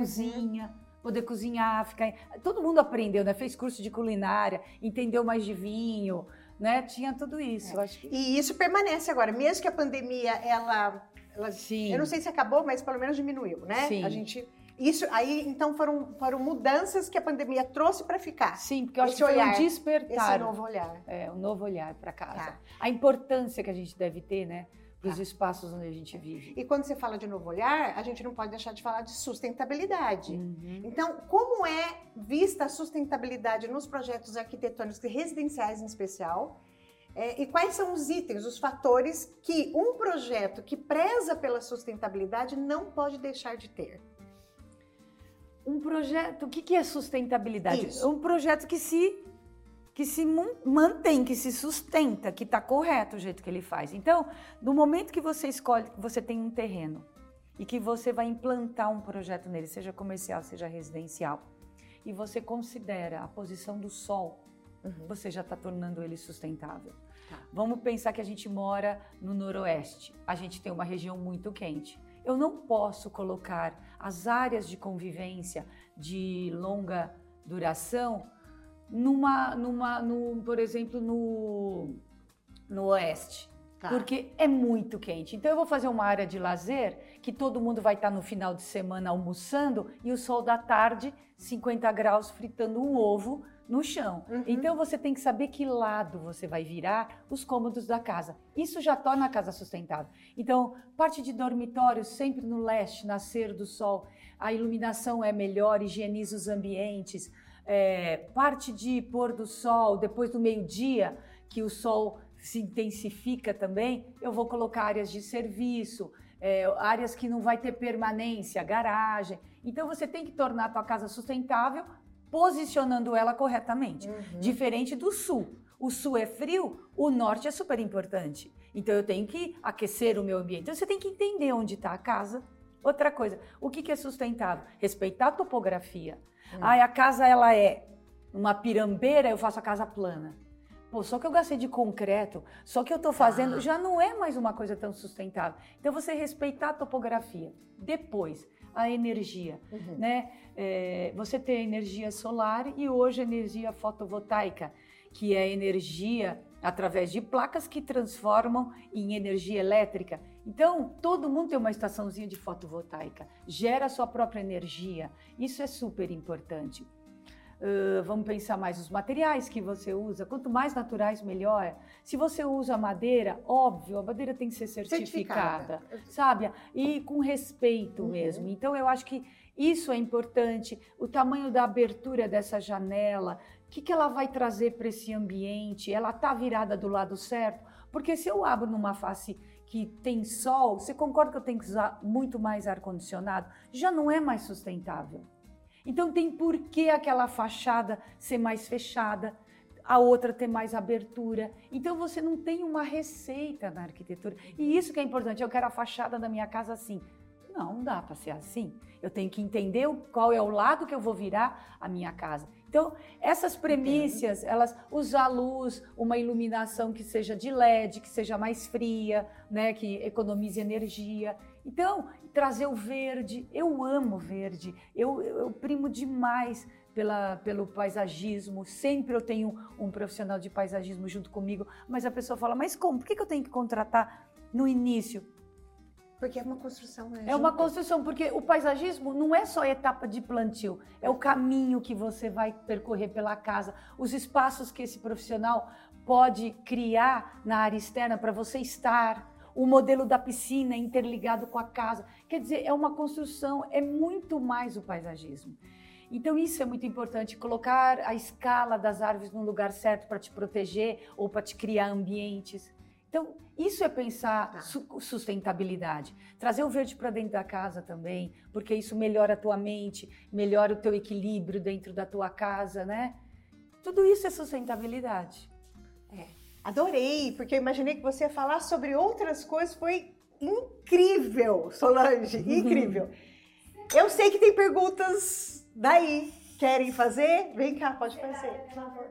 Speaker 2: Poder cozinhar, ficar. Todo mundo aprendeu, né? Fez curso de culinária, entendeu mais de vinho, né? Tinha tudo isso. É. Acho que...
Speaker 1: E isso permanece agora, mesmo que a pandemia ela, ela,
Speaker 2: Sim.
Speaker 1: eu não sei se acabou, mas pelo menos diminuiu, né?
Speaker 2: Sim.
Speaker 1: A gente isso aí, então, foram, foram mudanças que a pandemia trouxe para ficar.
Speaker 2: Sim, porque eu acho esse que olhar, foi um despertar.
Speaker 1: Esse novo olhar.
Speaker 2: É, um novo olhar para casa. Tá. A importância que a gente deve ter, né? Para os tá. espaços onde a gente vive.
Speaker 1: E quando você fala de novo olhar, a gente não pode deixar de falar de sustentabilidade.
Speaker 2: Uhum.
Speaker 1: Então, como é vista a sustentabilidade nos projetos arquitetônicos e residenciais em especial? É, e quais são os itens, os fatores que um projeto que preza pela sustentabilidade não pode deixar de ter?
Speaker 2: um projeto. O que, que é sustentabilidade?
Speaker 1: Isso.
Speaker 2: Um projeto que se que se mantém, que se sustenta, que está correto o jeito que ele faz. Então, no momento que você escolhe que você tem um terreno e que você vai implantar um projeto nele, seja comercial, seja residencial, e você considera a posição do sol, uhum. você já está tornando ele sustentável. Tá. Vamos pensar que a gente mora no noroeste, a gente tem uma região muito quente. Eu não posso colocar as áreas de convivência de longa duração numa, numa no, por exemplo, no, no oeste. Tá. Porque é muito quente. Então eu vou fazer uma área de lazer que todo mundo vai estar no final de semana almoçando e o sol da tarde, 50 graus, fritando um ovo no chão. Uhum. Então você tem que saber que lado você vai virar os cômodos da casa. Isso já torna a casa sustentável. Então, parte de dormitório sempre no leste, nascer do sol, a iluminação é melhor, higieniza os ambientes. É, parte de pôr do sol depois do meio-dia, que o sol se intensifica também, eu vou colocar áreas de serviço, é, áreas que não vai ter permanência, garagem. Então você tem que tornar a tua casa sustentável posicionando ela corretamente. Uhum. Diferente do sul. O sul é frio, o norte é super importante. Então eu tenho que aquecer o meu ambiente. Então você tem que entender onde está a casa. Outra coisa, o que, que é sustentável? Respeitar a topografia. Uhum. Ah, a casa ela é uma pirambeira, eu faço a casa plana. Pô, só que eu gastei de concreto, só que eu estou fazendo, ah. já não é mais uma coisa tão sustentável. Então você respeitar a topografia. Depois, a energia, uhum. né? É, você tem a energia solar e hoje a energia fotovoltaica, que é energia através de placas que transformam em energia elétrica. Então, todo mundo tem uma estaçãozinha de fotovoltaica, gera a sua própria energia. Isso é super importante. Uh, vamos pensar mais os materiais que você usa. Quanto mais naturais, melhor. Se você usa madeira, óbvio, a madeira tem que ser certificada, certificada. sabe? E com respeito uhum. mesmo. Então, eu acho que isso é importante. O tamanho da abertura dessa janela, o que, que ela vai trazer para esse ambiente? Ela está virada do lado certo? Porque se eu abro numa face que tem sol, você concorda que eu tenho que usar muito mais ar-condicionado? Já não é mais sustentável. Então tem por que aquela fachada ser mais fechada, a outra ter mais abertura. Então você não tem uma receita na arquitetura. E isso que é importante. Eu quero a fachada da minha casa assim. Não, não dá para ser assim. Eu tenho que entender qual é o lado que eu vou virar a minha casa. Então, essas premissas, elas usar luz, uma iluminação que seja de LED, que seja mais fria, né, que economize energia. Então, trazer o verde. Eu amo verde. Eu, eu, eu primo demais pela, pelo paisagismo. Sempre eu tenho um profissional de paisagismo junto comigo. Mas a pessoa fala: Mas como? Por que, que eu tenho que contratar no início?
Speaker 1: Porque é uma construção, né?
Speaker 2: É uma construção, porque o paisagismo não é só a etapa de plantio, é o caminho que você vai percorrer pela casa, os espaços que esse profissional pode criar na área externa para você estar, o modelo da piscina interligado com a casa. Quer dizer, é uma construção, é muito mais o paisagismo. Então, isso é muito importante, colocar a escala das árvores no lugar certo para te proteger ou para te criar ambientes. Então, isso é pensar tá. sustentabilidade. Trazer o verde para dentro da casa também, porque isso melhora a tua mente, melhora o teu equilíbrio dentro da tua casa, né? Tudo isso é sustentabilidade.
Speaker 1: É Adorei, porque eu imaginei que você ia falar sobre outras coisas. Foi incrível, Solange, incrível. Eu sei que tem perguntas daí. Querem fazer? Vem cá, pode fazer, por favor.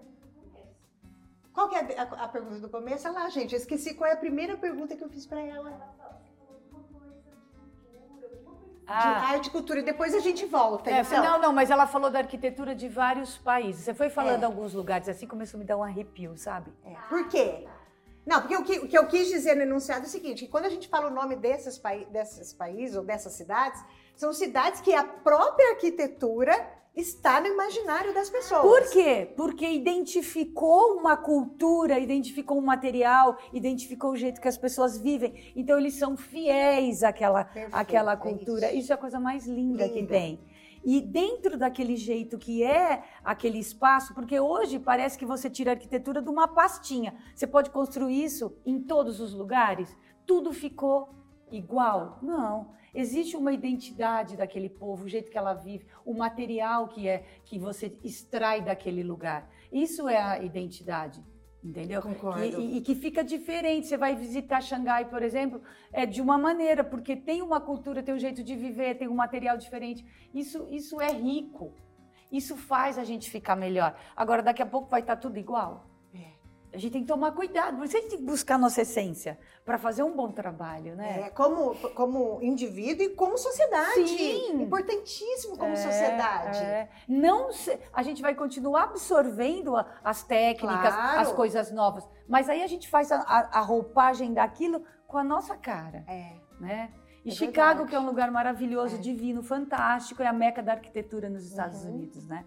Speaker 1: Qual que é a, a, pergunta do começo? Olha lá, gente, eu esqueci qual é a primeira pergunta que eu fiz para ela.
Speaker 2: Ah.
Speaker 1: De arte e cultura. E depois a gente volta.
Speaker 2: É,
Speaker 1: então.
Speaker 2: não, não, mas ela falou da arquitetura de vários países. Você foi falando
Speaker 1: É.
Speaker 2: alguns lugares, assim começou a me dar um arrepio, sabe?
Speaker 1: É, Por quê? Não, porque o que, o que eu quis dizer no enunciado é o seguinte: que quando a gente fala o nome desses, desses países ou dessas cidades, são cidades que a própria arquitetura está no imaginário das pessoas.
Speaker 2: Por quê? Porque identificou uma cultura, identificou um material, identificou o jeito que as pessoas vivem. Então eles são fiéis àquela,
Speaker 1: Perfeito,
Speaker 2: àquela
Speaker 1: é
Speaker 2: cultura.
Speaker 1: isso.
Speaker 2: isso. é a coisa mais linda, que
Speaker 1: Linda.
Speaker 2: tem. E dentro daquele jeito que é aquele espaço, porque hoje parece que você tira a arquitetura de uma pastinha. Você pode construir isso em todos os lugares, tudo ficou igual. Não. Existe uma identidade daquele povo, o jeito que ela vive, o material que é que você extrai daquele lugar. Isso é a identidade, entendeu?
Speaker 1: Concordo.
Speaker 2: E, e- e que fica diferente. Você vai visitar Xangai, por exemplo, é de uma maneira, porque tem uma cultura, tem um jeito de viver, tem um material diferente. Isso, isso é rico. Isso faz a gente ficar melhor. Agora, daqui a pouco vai estar tudo igual. A gente tem que tomar cuidado, por isso a gente tem que buscar a nossa essência para fazer um bom trabalho, né?
Speaker 1: É, como, como indivíduo e como sociedade.
Speaker 2: Sim.
Speaker 1: Importantíssimo como
Speaker 2: É,
Speaker 1: sociedade.
Speaker 2: é. Não se- a gente vai continuar absorvendo a- as técnicas,
Speaker 1: Claro.
Speaker 2: as coisas novas, mas aí a gente faz a, a- a roupagem daquilo com a nossa cara,
Speaker 1: É.
Speaker 2: né? E
Speaker 1: É
Speaker 2: Chicago,
Speaker 1: verdade.
Speaker 2: que é um lugar maravilhoso,
Speaker 1: É.
Speaker 2: divino, fantástico, é a meca da arquitetura nos Estados
Speaker 1: Uhum.
Speaker 2: Unidos, né?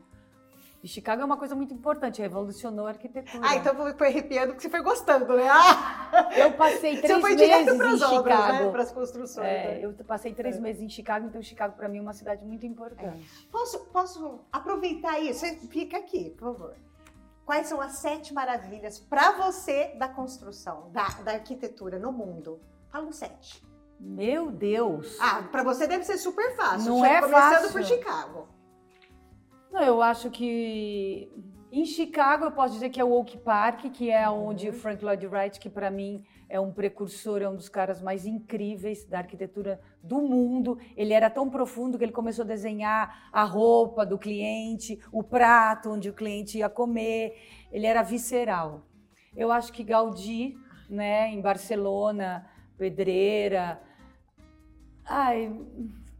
Speaker 2: E Chicago é uma coisa muito importante, revolucionou a arquitetura.
Speaker 1: Ah, então foi arrepiando porque você foi gostando, né? Ah,
Speaker 2: Eu passei três meses em
Speaker 1: as obras, né?
Speaker 2: Chicago.
Speaker 1: Para as construções.
Speaker 2: É,
Speaker 1: né?
Speaker 2: eu passei três
Speaker 1: É.
Speaker 2: meses em Chicago, então Chicago para mim é uma cidade muito importante.
Speaker 1: Posso, posso aproveitar isso? Você Fica aqui, por favor. Quais são as sete maravilhas para você da construção, da, da arquitetura no mundo? Fala um sete.
Speaker 2: Meu Deus!
Speaker 1: Ah, para você deve ser super fácil.
Speaker 2: Não
Speaker 1: Já
Speaker 2: é
Speaker 1: Começando
Speaker 2: fácil.
Speaker 1: por Chicago.
Speaker 2: Não, eu acho que em Chicago eu posso dizer que é o Oak Park, que é
Speaker 1: Uhum.
Speaker 2: onde o Frank Lloyd Wright, que para mim é um precursor, é um dos caras mais incríveis da arquitetura do mundo. Ele era tão profundo que ele começou a desenhar a roupa do cliente, o prato onde o cliente ia comer. Ele era visceral. Eu acho que Gaudí, né, em Barcelona, Pedreira. Ai,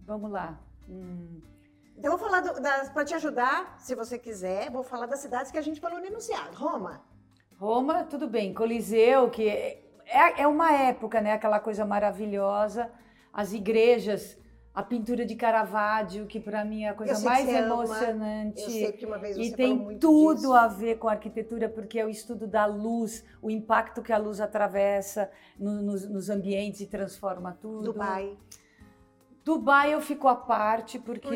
Speaker 2: vamos lá. Hum.
Speaker 1: Então, eu vou falar para te ajudar, se você quiser, vou falar das cidades que a gente falou no enunciado. Roma.
Speaker 2: Roma, tudo bem. Coliseu, que é, é uma época, né? Aquela coisa maravilhosa. As igrejas, a pintura de Caravaggio, que para mim é a coisa mais
Speaker 1: você ama.
Speaker 2: emocionante.
Speaker 1: Eu sei que uma vez você
Speaker 2: E tem tudo
Speaker 1: disso.
Speaker 2: a ver com a arquitetura, porque é o estudo da luz, o impacto que a luz atravessa no- nos, nos ambientes e transforma tudo.
Speaker 1: Dubai.
Speaker 2: Dubai eu fico à parte, porque
Speaker 1: Por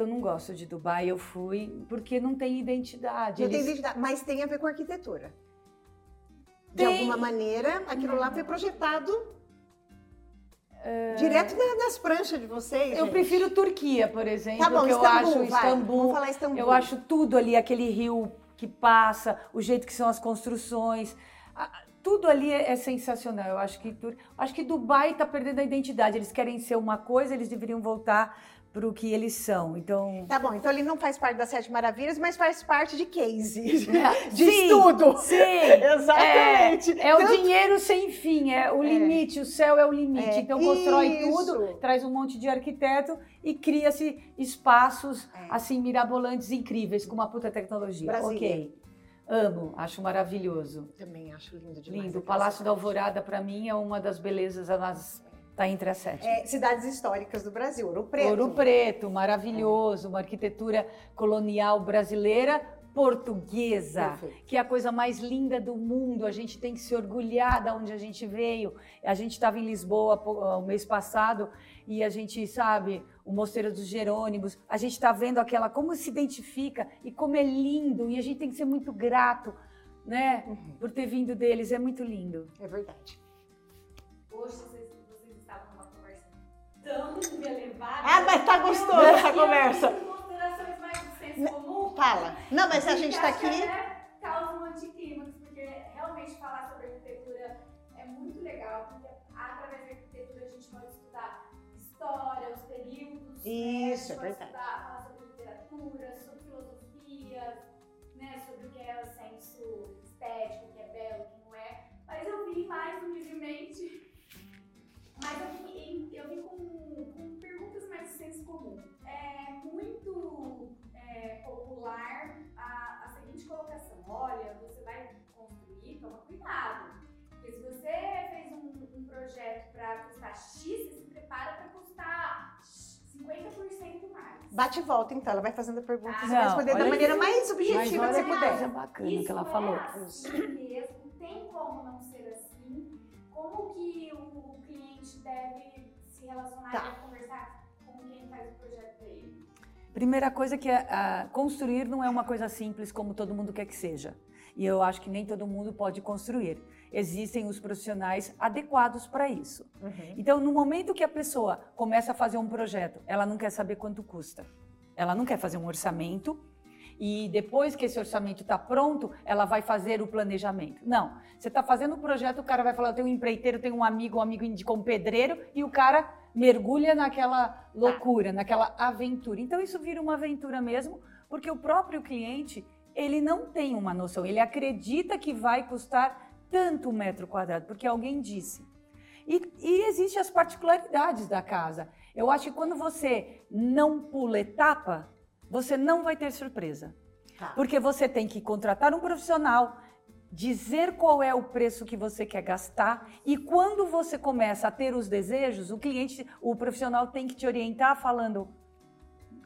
Speaker 2: eu não gosto de Dubai. Eu fui porque não tem identidade.
Speaker 1: Não tem
Speaker 2: Eles-
Speaker 1: identidade, mas tem a ver com arquitetura. De
Speaker 2: Tem.
Speaker 1: alguma maneira, aquilo lá foi projetado direto da- das pranchas de vocês.
Speaker 2: É. Eu
Speaker 1: gente.
Speaker 2: prefiro Turquia, por exemplo,
Speaker 1: Tá bom,
Speaker 2: que eu
Speaker 1: Istambul,
Speaker 2: acho
Speaker 1: vai.
Speaker 2: Istambul.
Speaker 1: Vamos falar Istambul.
Speaker 2: Eu acho tudo ali, aquele rio que passa, o jeito que são as construções, tudo ali é, é sensacional. Eu acho que acho que Dubai está perdendo a identidade. Eles querem ser uma coisa, eles deveriam voltar para o que eles são. Então,
Speaker 1: Tá bom, então ele não faz parte das Sete Maravilhas, mas faz parte de case. De
Speaker 2: Sim,
Speaker 1: estudo.
Speaker 2: Sim,
Speaker 1: Exatamente.
Speaker 2: É, é o
Speaker 1: Tanto-
Speaker 2: dinheiro sem fim, é o limite, o céu é o limite.
Speaker 1: É,
Speaker 2: então constrói
Speaker 1: isso.
Speaker 2: tudo, traz um monte de arquiteto e cria-se espaços
Speaker 1: É.
Speaker 2: assim mirabolantes incríveis com uma puta tecnologia.
Speaker 1: Brasília.
Speaker 2: Ok. Amo, acho maravilhoso.
Speaker 1: Também acho lindo demais.
Speaker 2: Lindo. O Palácio da. Alvorada para mim é uma das belezas, elas tá entre as sete.
Speaker 1: É, cidades históricas do Brasil, Ouro Preto.
Speaker 2: Ouro Preto, maravilhoso, uma arquitetura colonial brasileira portuguesa,
Speaker 1: Perfeito.
Speaker 2: que é a coisa mais linda do mundo. A gente tem que se orgulhar da onde a gente veio. A gente estava em Lisboa o mês passado e a gente sabe o Mosteiro dos Jerônimos. A gente está vendo aquela como se identifica e como é lindo e a gente tem que ser muito grato, né,
Speaker 1: Uhum,
Speaker 2: por ter vindo deles. É muito lindo.
Speaker 1: é verdade.
Speaker 3: Hoje vocês, vocês estavam numa conversa tão me elevada.
Speaker 1: Ah, mas tá gostoso
Speaker 3: Eu-
Speaker 1: essa
Speaker 3: eu
Speaker 1: conversa.
Speaker 3: considerações mais do senso comum.
Speaker 1: Fala. Não, mas a gente tá
Speaker 3: que
Speaker 1: aqui.
Speaker 3: até Causa um anticlímax, porque realmente falar sobre
Speaker 1: Isso,
Speaker 3: né?
Speaker 1: é verdade.
Speaker 3: estudar, falar sobre literatura, sobre filosofia, né? Sobre o que é o senso estético, o que é belo, o que não é. Mas eu vim mais humildemente. Mas eu vim, eu vim com, com perguntas mais de senso comum. É muito é, popular a, a seguinte colocação: olha, você vai construir, toma cuidado. Porque se você fez um, um projeto para custar X, você se prepara para custar 50% mais.
Speaker 1: Bate e volta, então. Ela vai fazendo a pergunta, você
Speaker 2: Não,
Speaker 1: vai responder da maneira
Speaker 2: isso.
Speaker 1: mais objetiva que você puder.
Speaker 2: coisa bacana
Speaker 3: Isso
Speaker 2: que ela
Speaker 3: é
Speaker 2: falou.
Speaker 3: assim mesmo, tem como não ser assim? Como que o cliente deve
Speaker 2: Primeira coisa que é ah, construir não é uma coisa simples como todo mundo quer que seja. E eu acho que nem todo mundo pode construir. Existem os profissionais adequados para isso.
Speaker 1: Uhum.
Speaker 2: Então, no momento que a pessoa começa a fazer um projeto, ela não quer saber quanto custa. Ela não quer fazer um orçamento e depois que esse orçamento está pronto, ela vai fazer o planejamento. Não. Você está fazendo o projeto, o cara vai falar: eu tenho um empreiteiro, eu tenho um amigo, um amigo indicou um pedreiro, e o cara mergulha naquela loucura, naquela aventura. Então, isso vira uma aventura mesmo, porque o próprio cliente ele não tem uma noção, ele acredita que vai custar tanto um metro quadrado, porque alguém disse. E, e existem as particularidades da casa. Eu acho que quando você não pula etapa, você não vai ter surpresa.
Speaker 1: Tá.
Speaker 2: Porque você tem que contratar um profissional, dizer qual é o preço que você quer gastar e quando você começa a ter os desejos, o cliente, o profissional tem que te orientar falando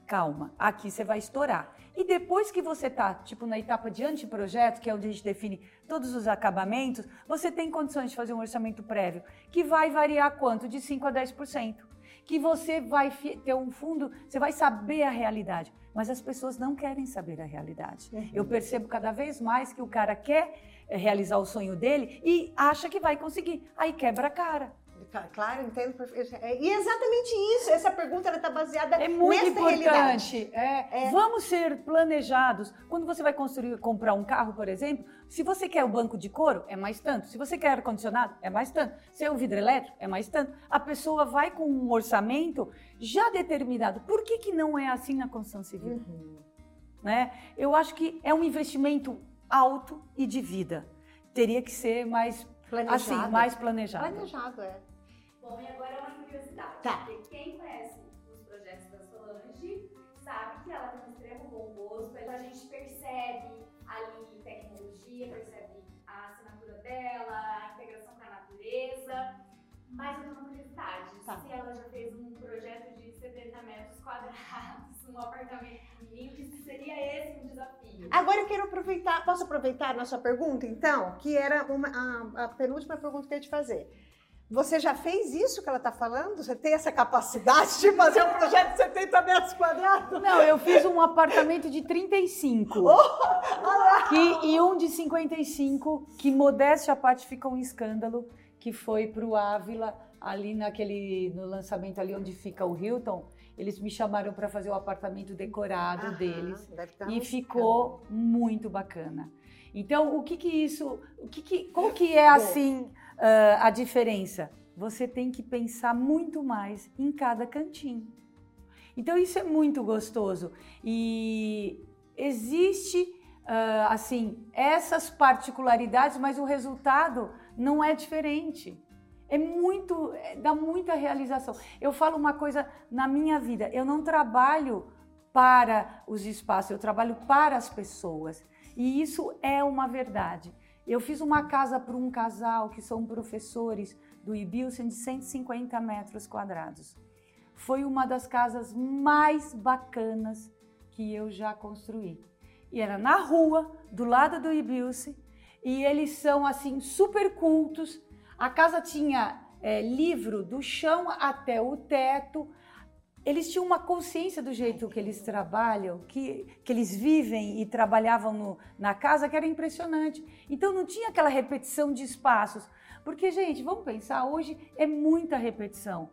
Speaker 2: calma, aqui você vai estourar. E depois que você tá, tipo, na etapa de anteprojeto, que é onde a gente define todos os acabamentos, você tem condições de fazer um orçamento prévio, que vai variar quanto? De 5 a 10%. Que você vai ter um fundo, você vai saber a realidade. Mas as pessoas não querem saber a realidade. Eu percebo cada vez mais que o cara quer realizar o sonho dele e acha que vai conseguir. Aí quebra a cara.
Speaker 1: Ca- Claro, entendo. é- E é exatamente isso. Essa pergunta está baseada
Speaker 2: É muito importante. É, Vamos ser planejados. Quando você vai construir, comprar um carro, por exemplo, se você quer o banco de couro, é mais tanto. Se você quer ar-condicionado, é mais tanto. Se é o vidro elétrico, é mais tanto. A pessoa vai com um orçamento já determinado. Por que, que não é assim na construção civil?
Speaker 1: Uhum.
Speaker 2: Né? Eu acho que é um investimento alto e de vida. Teria que ser mais,
Speaker 1: Planejado.
Speaker 2: assim, mais planejado.
Speaker 1: Planejado, é.
Speaker 3: Bom, e agora é uma curiosidade.
Speaker 1: Tá.
Speaker 3: Porque quem conhece os projetos da Solange sabe que ela tem um extremo bom gosto. Então a gente percebe ali tecnologia, percebe a assinatura dela, a integração com a natureza. Mas eu tenho uma curiosidade.
Speaker 1: Tá.
Speaker 3: Se ela já fez um projeto de 70 metros quadrados, um apartamento se seria esse um desafio?
Speaker 1: Agora eu quero aproveitar, posso aproveitar a nossa pergunta, então? Que era uma, a, a penúltima pergunta que eu ia te fazer. Você já fez isso que ela está falando? Você tem essa capacidade de fazer um projeto de 70 metros quadrados?
Speaker 2: Não, eu fiz um apartamento de 35. que, e um de 55, que modéstia à parte ficou um escândalo, que foi para o Ávila, ali naquele, no lançamento ali onde fica o Hilton. Eles me chamaram para fazer o apartamento decorado
Speaker 1: Aham,
Speaker 2: deles.
Speaker 1: tá
Speaker 2: E ficou muito bacana. Então, o que que isso, o que que, qual que é assim ah, a diferença? Você tem que pensar muito mais em cada cantinho. Então, isso é muito gostoso. E existe, ah, assim, essas particularidades, mas o resultado não é diferente. É muito, é- dá muita realização. Eu falo uma coisa na minha vida, eu não trabalho para os espaços, eu trabalho para as pessoas. E isso é uma verdade. Eu fiz uma casa para um casal que são professores do Ibilsen de 150 metros quadrados. Foi uma das casas mais bacanas que eu já construí. E era na rua, do lado do Ibilsen, e eles são assim super cultos. A casa tinha é, livro do chão até o teto. Eles tinham uma consciência do jeito que eles trabalham, que, que eles vivem e trabalhavam no- na casa, que era impressionante. Então não tinha aquela repetição de espaços. Porque, gente, vamos pensar, hoje é muita repetição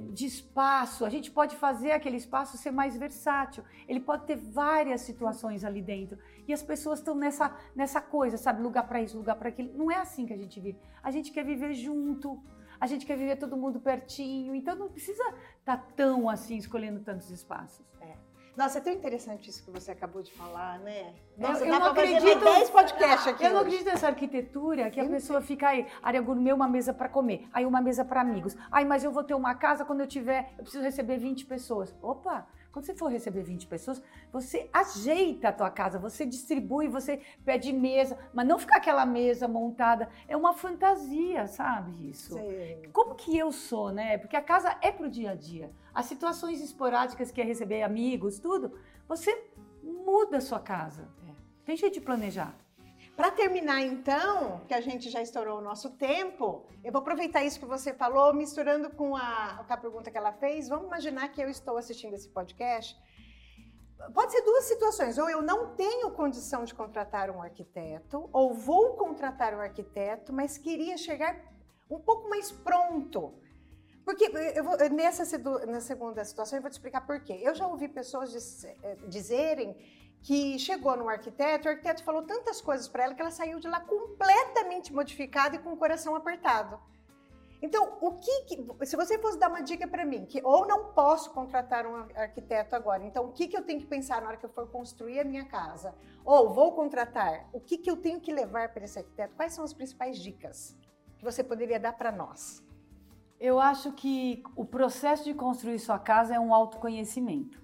Speaker 2: de espaço. A gente pode fazer aquele espaço ser mais versátil. Ele pode ter várias situações ali dentro. E as pessoas estão nessa, nessa coisa, sabe? Lugar para isso, lugar para aquilo. Não é assim que a gente vive. A gente quer viver junto. a gente quer viver todo mundo pertinho, então não precisa estar tá tão assim escolhendo tantos espaços.
Speaker 1: É. Nossa, é tão interessante isso que você acabou de falar, né?
Speaker 2: Nossa, eu, eu não acredito. 10 podcasts aqui. Eu hoje. não acredito nessa arquitetura que a pessoa fica aí, área gourmet, uma mesa para comer, aí uma mesa para amigos. Aí, mas eu vou ter uma casa quando eu tiver, eu preciso receber 20 pessoas. Opa! Quando você for receber 20 pessoas, você ajeita a tua casa, você distribui, você pede mesa, mas não ficar aquela mesa montada. É uma fantasia, sabe isso? Sim. Como que eu sou, né? Porque a casa é pro dia a dia. As situações esporádicas que é receber amigos, tudo, você muda a sua casa. É. Tem jeito de planejar.
Speaker 1: Para terminar, então, que a gente já estourou o nosso tempo, eu vou aproveitar isso que você falou, misturando com a, com a pergunta que ela fez. Vamos imaginar que eu estou assistindo esse podcast. Pode ser duas situações, ou eu não tenho condição de contratar um arquiteto, ou vou contratar um arquiteto, mas queria chegar um pouco mais pronto. Porque eu vou, nessa, segunda situação eu vou te explicar por quê. Eu já ouvi pessoas diz, eh, dizerem que chegou no arquiteto, o arquiteto falou tantas coisas para ela que ela saiu de lá completamente modificada e com o coração apertado. Então, o que, que se você fosse dar uma dica para mim, que ou não posso contratar um arquiteto agora, então o que, que eu tenho que pensar na hora que eu for construir a minha casa? Ou vou contratar, o que, que eu tenho que levar para esse arquiteto? Quais são as principais dicas que você poderia dar para nós?
Speaker 2: Eu acho que o processo de construir sua casa é um autoconhecimento.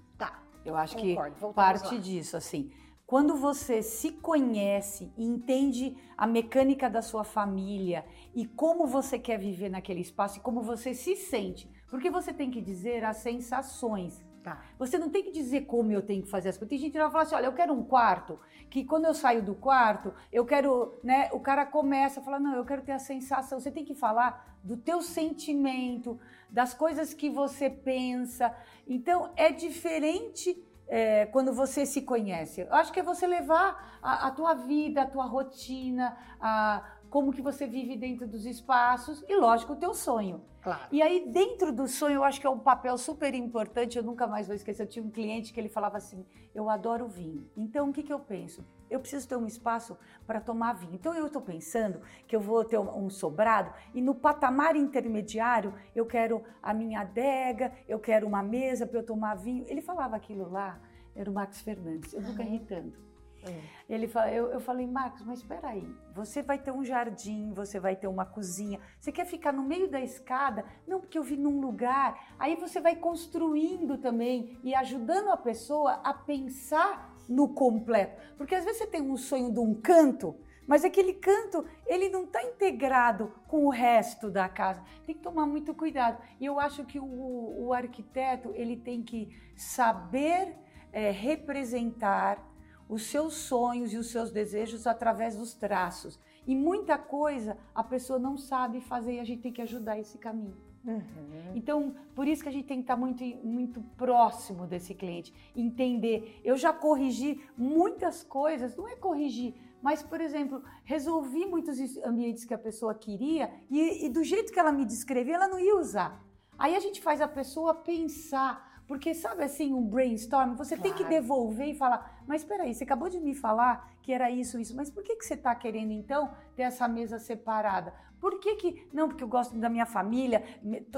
Speaker 2: Eu acho Concordo, que parte lá. disso, assim. Quando você se conhece e entende a mecânica da sua família e como você quer viver naquele espaço e como você se sente, porque você tem que dizer as sensações. Tá. Você não tem que dizer como eu tenho que fazer as coisas. Tem gente que vai falar assim: olha, eu quero um quarto, que quando eu saio do quarto, eu quero, né? O cara começa a falar: não, eu quero ter a sensação. Você tem que falar do teu sentimento, das coisas que você pensa. Então, é diferente é, quando você se conhece. Eu acho que é você levar a, a tua vida, a tua rotina, a, como que você vive dentro dos espaços e, lógico, o teu sonho. Claro. E aí, dentro do sonho, eu acho que é um papel super importante, eu nunca mais vou esquecer, eu tinha um cliente que ele falava assim, eu adoro vinho. Então, o que, que eu penso? Eu preciso ter um espaço para tomar vinho. Então, eu estou pensando que eu vou ter um sobrado e no patamar intermediário, eu quero a minha adega, eu quero uma mesa para eu tomar vinho. Ele falava aquilo lá, era o Max Fernandes, eu nunca ri tanto. É. Ele fala, eu, eu falei, Marcos, mas espera aí, você vai ter um jardim, você vai ter uma cozinha, você quer ficar no meio da escada? Não, porque eu vi num lugar. Aí você vai construindo também e ajudando a pessoa a pensar no completo. Porque às vezes você tem um sonho de um canto, mas aquele canto, ele não está integrado com o resto da casa. Tem que tomar muito cuidado. E eu acho que o, o arquiteto, ele tem que saber é, representar os seus sonhos e os seus desejos através dos traços. E muita coisa a pessoa não sabe fazer e a gente tem que ajudar esse caminho. Uhum. Então, por isso que a gente tem que estar muito, muito próximo desse cliente, entender. Eu já corrigi muitas coisas, não é corrigir, mas, por exemplo, resolvi muitos ambientes que a pessoa queria e, e do jeito que ela me descrevia, ela não ia usar. Aí a gente faz a pessoa pensar porque sabe assim, um brainstorm, você claro. tem que devolver e falar, mas espera aí, você acabou de me falar que era isso, isso, mas por que, que você está querendo então ter essa mesa separada? Por que que, não, porque eu gosto da minha família,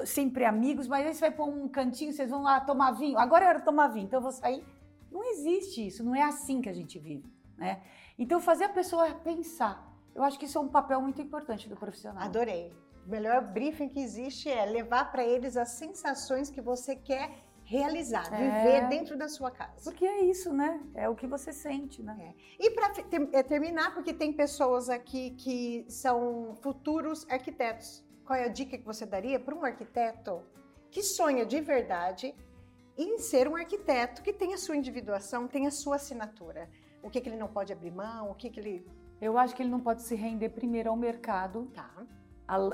Speaker 2: sempre amigos, mas aí você vai pôr um cantinho, vocês vão lá tomar vinho, agora era tomar vinho, então eu vou sair. Não existe isso, não é assim que a gente vive, né? Então fazer a pessoa pensar, eu acho que isso é um papel muito importante do profissional.
Speaker 1: Adorei. O melhor briefing que existe é levar para eles as sensações que você quer realizar, é. viver dentro da sua casa.
Speaker 2: Porque é isso, né? É o que você sente, né?
Speaker 1: É. E para ter, é, terminar, porque tem pessoas aqui que são futuros arquitetos. Qual é a dica que você daria para um arquiteto que sonha de verdade em ser um arquiteto que tem a sua individuação, tem a sua assinatura? O que, que ele não pode abrir mão? O que, que ele.
Speaker 2: Eu acho que ele não pode se render primeiro ao mercado. Tá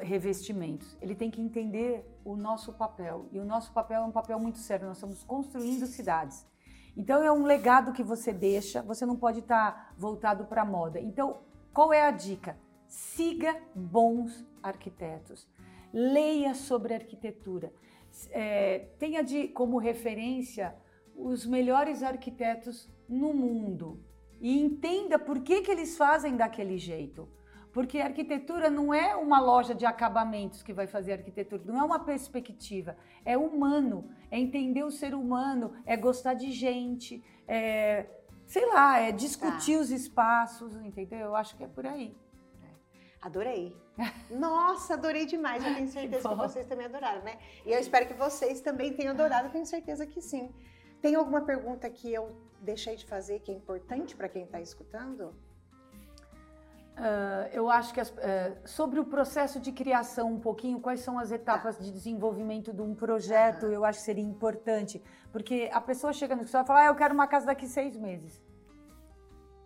Speaker 2: revestimentos. Ele tem que entender o nosso papel. E o nosso papel é um papel muito sério. Nós estamos construindo cidades. Então é um legado que você deixa, você não pode estar voltado para a moda. Então, qual é a dica? Siga bons arquitetos. Leia sobre arquitetura. É, tenha de, como referência os melhores arquitetos no mundo e entenda por que, que eles fazem daquele jeito. Porque a arquitetura não é uma loja de acabamentos que vai fazer arquitetura, não é uma perspectiva, é humano, é entender o ser humano, é gostar de gente, é, sei lá, é discutir tá. os espaços, entendeu? Eu acho que é por aí.
Speaker 1: Adorei. Nossa, adorei demais. Eu tenho certeza que, que, vocês também adoraram, né? E eu espero que vocês também tenham adorado. Tenho certeza que sim. Tem alguma pergunta que eu deixei de fazer que é importante para quem está escutando?
Speaker 2: Uh, eu acho que as, uh, sobre o processo de criação um pouquinho, quais são as etapas tá. de desenvolvimento de um projeto, uhum. eu acho que seria importante, porque a pessoa chega no escritório e fala, ah, eu quero uma casa daqui seis meses.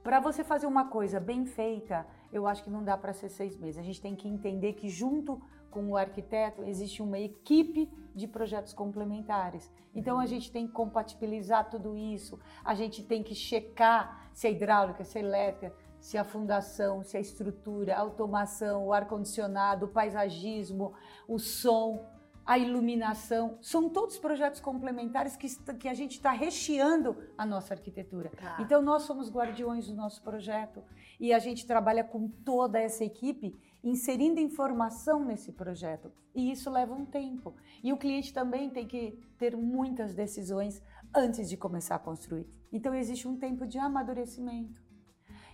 Speaker 2: Para você fazer uma coisa bem feita, eu acho que não dá para ser seis meses. A gente tem que entender que junto com o arquiteto existe uma equipe de projetos complementares. Então a gente tem que compatibilizar tudo isso, a gente tem que checar se é hidráulica, se é elétrica, se a fundação, se a estrutura, a automação, o ar-condicionado, o paisagismo, o som, a iluminação, são todos projetos complementares que, que a gente está recheando a nossa arquitetura. Tá. Então, nós somos guardiões do nosso projeto e a gente trabalha com toda essa equipe inserindo informação nesse projeto. E isso leva um tempo. E o cliente também tem que ter muitas decisões antes de começar a construir. Então, existe um tempo de amadurecimento.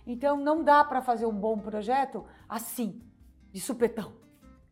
Speaker 2: Então não dá para fazer um bom projeto assim, de supetão.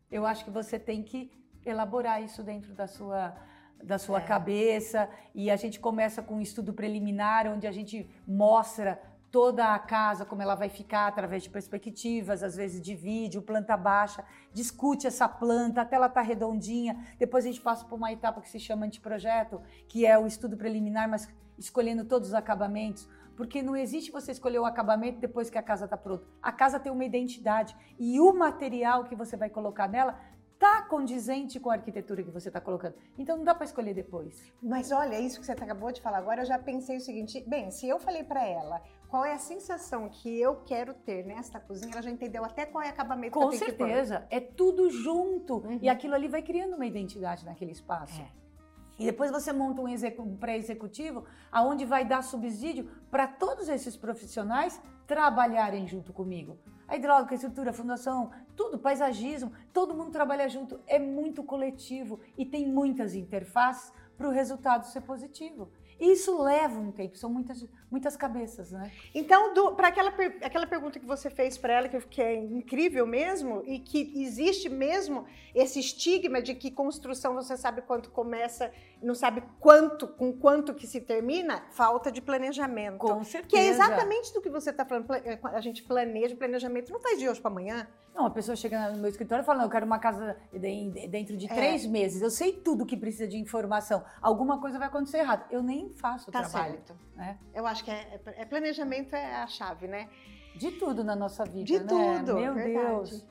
Speaker 2: Eu acho que você tem que elaborar isso dentro da sua da sua é. cabeça e a gente começa com um estudo preliminar onde a gente mostra toda a casa como ela vai ficar através de perspectivas, às vezes de vídeo, planta baixa, discute essa planta até ela estar tá redondinha. Depois a gente passa por uma etapa que se chama de projeto, que é o estudo preliminar, mas escolhendo todos os acabamentos, porque não existe você escolher o acabamento depois que a casa está pronta. A casa tem uma identidade e o material que você vai colocar nela está condizente com a arquitetura que você está colocando. Então não dá para escolher depois.
Speaker 1: Mas olha, isso que você acabou de falar agora, eu já pensei o seguinte: bem, se eu falei para ela qual é a sensação que eu quero ter nesta cozinha, ela já entendeu até qual é o acabamento
Speaker 2: com que certeza, é tudo junto uhum. e aquilo ali vai criando uma identidade naquele espaço. É. E depois você monta um pré-executivo aonde vai dar subsídio para todos esses profissionais trabalharem junto comigo. A hidráulica, a estrutura, a fundação, tudo, paisagismo, todo mundo trabalha junto. É muito coletivo e tem muitas interfaces para o resultado ser positivo. Isso leva um tempo, são muitas, muitas cabeças, né?
Speaker 1: Então, para aquela, aquela pergunta que você fez para ela, que, que é incrível mesmo, e que existe mesmo esse estigma de que construção você sabe quanto começa, não sabe quanto, com quanto que se termina, falta de planejamento.
Speaker 2: Com certeza.
Speaker 1: Que é exatamente do que você está falando. A gente planeja, planejamento não faz de hoje para amanhã.
Speaker 2: Não, a pessoa chega no meu escritório falando, eu quero uma casa dentro de é. três meses. Eu sei tudo que precisa de informação. Alguma coisa vai acontecer errado. Eu nem faço o tá trabalho. Certo. Né?
Speaker 1: Eu acho que é, é, planejamento é a chave, né?
Speaker 2: De tudo na nossa vida,
Speaker 1: de
Speaker 2: né?
Speaker 1: tudo,
Speaker 2: Meu
Speaker 1: verdade.
Speaker 2: Deus.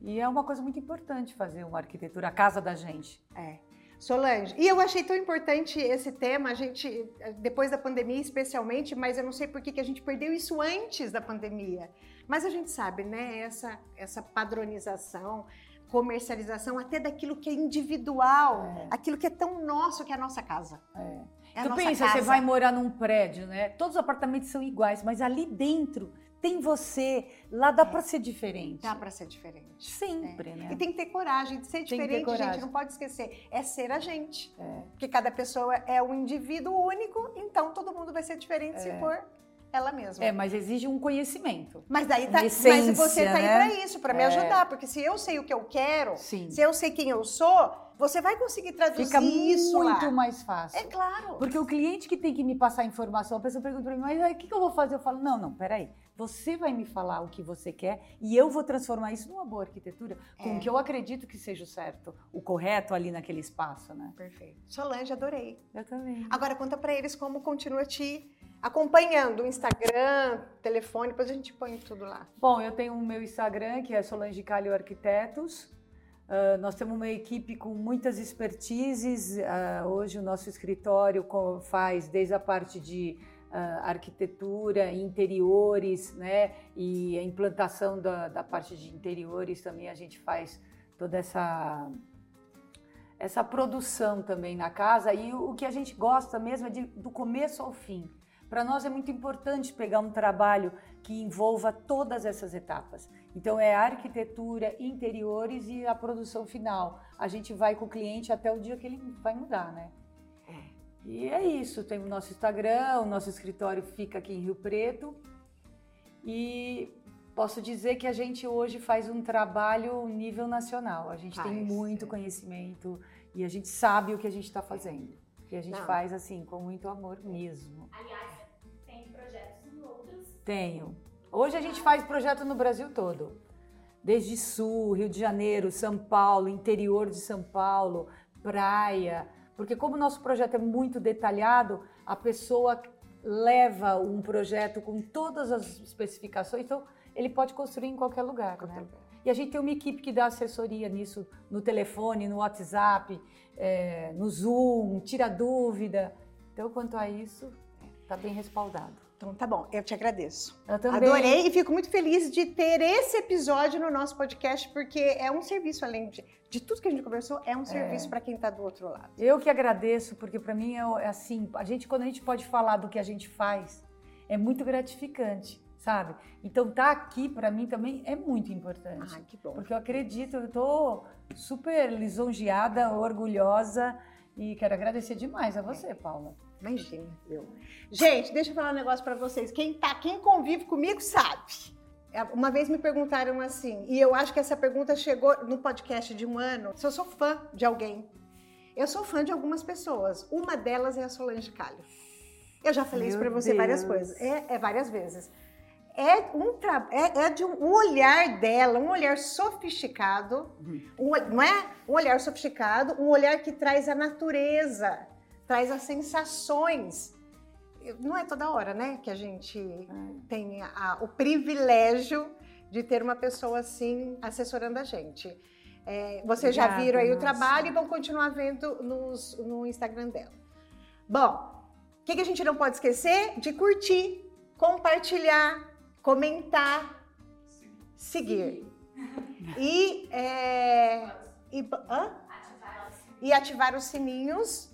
Speaker 2: E é uma coisa muito importante fazer uma arquitetura, a casa da gente.
Speaker 1: É. Solange, e eu achei tão importante esse tema, a gente, depois da pandemia especialmente, mas eu não sei por que, que a gente perdeu isso antes da pandemia. Mas a gente sabe, né, essa, essa padronização, comercialização até daquilo que é individual, é. aquilo que é tão nosso que é a nossa casa.
Speaker 2: É. É tu pensa, casa. você vai morar num prédio, né? Todos os apartamentos são iguais, mas ali dentro tem você, lá dá é. para ser diferente.
Speaker 1: Dá para ser diferente.
Speaker 2: Sempre,
Speaker 1: é.
Speaker 2: né?
Speaker 1: E tem que ter coragem de ser tem diferente, gente. Não pode esquecer. É ser a gente. É. Porque cada pessoa é um indivíduo único, então todo mundo vai ser diferente se é. for ela mesma.
Speaker 2: É, mas exige um conhecimento.
Speaker 1: Mas daí tá, essência, mas você tá aí né? para isso, para me é. ajudar, porque se eu sei o que eu quero, Sim. se eu sei quem eu sou, você vai conseguir traduzir
Speaker 2: Fica
Speaker 1: isso
Speaker 2: muito
Speaker 1: lá.
Speaker 2: mais fácil.
Speaker 1: É claro.
Speaker 2: Porque o cliente que tem que me passar informação, a pessoa pergunta para mim, mas o que, que eu vou fazer? Eu falo, não, não, peraí. Você vai me falar o que você quer e eu vou transformar isso numa boa arquitetura com é. o que eu acredito que seja o certo, o correto ali naquele espaço, né?
Speaker 1: Perfeito. Solange, adorei.
Speaker 2: Eu também.
Speaker 1: Agora conta para eles como continua te acompanhando o Instagram, telefone, depois a gente põe tudo lá.
Speaker 2: Bom, eu tenho o meu Instagram, que é Solange Calho Arquitetos. Uh, nós temos uma equipe com muitas expertises. Uh, hoje o nosso escritório faz desde a parte de uh, arquitetura, interiores, né? E a implantação da, da parte de interiores também a gente faz toda essa essa produção também na casa. E o, que a gente gosta mesmo é de, do começo ao fim para nós é muito importante pegar um trabalho que envolva todas essas etapas. Então é arquitetura, interiores e a produção final. A gente vai com o cliente até o dia que ele vai mudar, né?
Speaker 1: É.
Speaker 2: E é isso, tem o nosso Instagram, o nosso escritório fica aqui em Rio Preto. E posso dizer que a gente hoje faz um trabalho nível nacional. A gente
Speaker 1: Faz,
Speaker 2: tem muito
Speaker 1: é.
Speaker 2: conhecimento e a gente sabe o que a gente está fazendo. Que a gente
Speaker 1: Não.
Speaker 2: faz assim, com muito amor mesmo.
Speaker 3: Aliás,
Speaker 2: Tenho. Hoje a gente faz projeto no Brasil todo. Desde Sul, Rio de Janeiro, São Paulo, interior de São Paulo, praia. Porque como o nosso projeto é muito detalhado, a pessoa leva um projeto com todas as especificações, então ele pode construir em qualquer lugar, né? E a gente tem uma equipe que dá assessoria nisso no telefone, no WhatsApp, eh, no Zoom, tira dúvida. Então, quanto a isso, está bem respaldado.
Speaker 1: Então tá bom, eu te agradeço.
Speaker 2: Eu também.
Speaker 1: Adorei e fico muito feliz de ter esse episódio no nosso podcast, porque é um serviço, além de, de tudo que a gente conversou, é um serviço para quem está do outro lado.
Speaker 2: Eu que agradeço, porque para mim é, é assim, a gente quando a gente pode falar do que a gente faz, é muito gratificante, sabe? Então tá aqui para mim também é muito importante.
Speaker 1: Ai, que bom.
Speaker 2: Porque eu acredito, eu tô super lisonjeada, orgulhosa e quero agradecer demais a você, Paula.
Speaker 1: Imagina, eu. Gente, deixa eu falar um negócio pra vocês. Quem tá, quem convive comigo sabe. É, Uma vez me perguntaram assim, e eu acho que essa pergunta chegou no podcast de um ano, se eu sou fã de alguém. Eu sou fã de algumas pessoas. Uma delas é a Solange Calho. Eu já falei isso
Speaker 2: Meu
Speaker 1: pra você várias
Speaker 2: Deus.
Speaker 1: coisas. É, é várias vezes. É, um é, é de um olhar dela, um olhar sofisticado, um ol- não é? Um olhar sofisticado, um olhar que traz a natureza, traz as sensações. Não é toda hora, né, que a gente tem a- o privilégio de ter uma pessoa assim assessorando a gente. É, vocês já
Speaker 2: Obrigada,
Speaker 1: viram aí o
Speaker 2: nossa.
Speaker 1: trabalho e vão continuar vendo nos- no Instagram dela. Bom, o que, que a gente não pode esquecer? De curtir, compartilhar, comentar, seguir. E, é, e, hã?
Speaker 3: Ativar os
Speaker 1: e ativar os sininhos.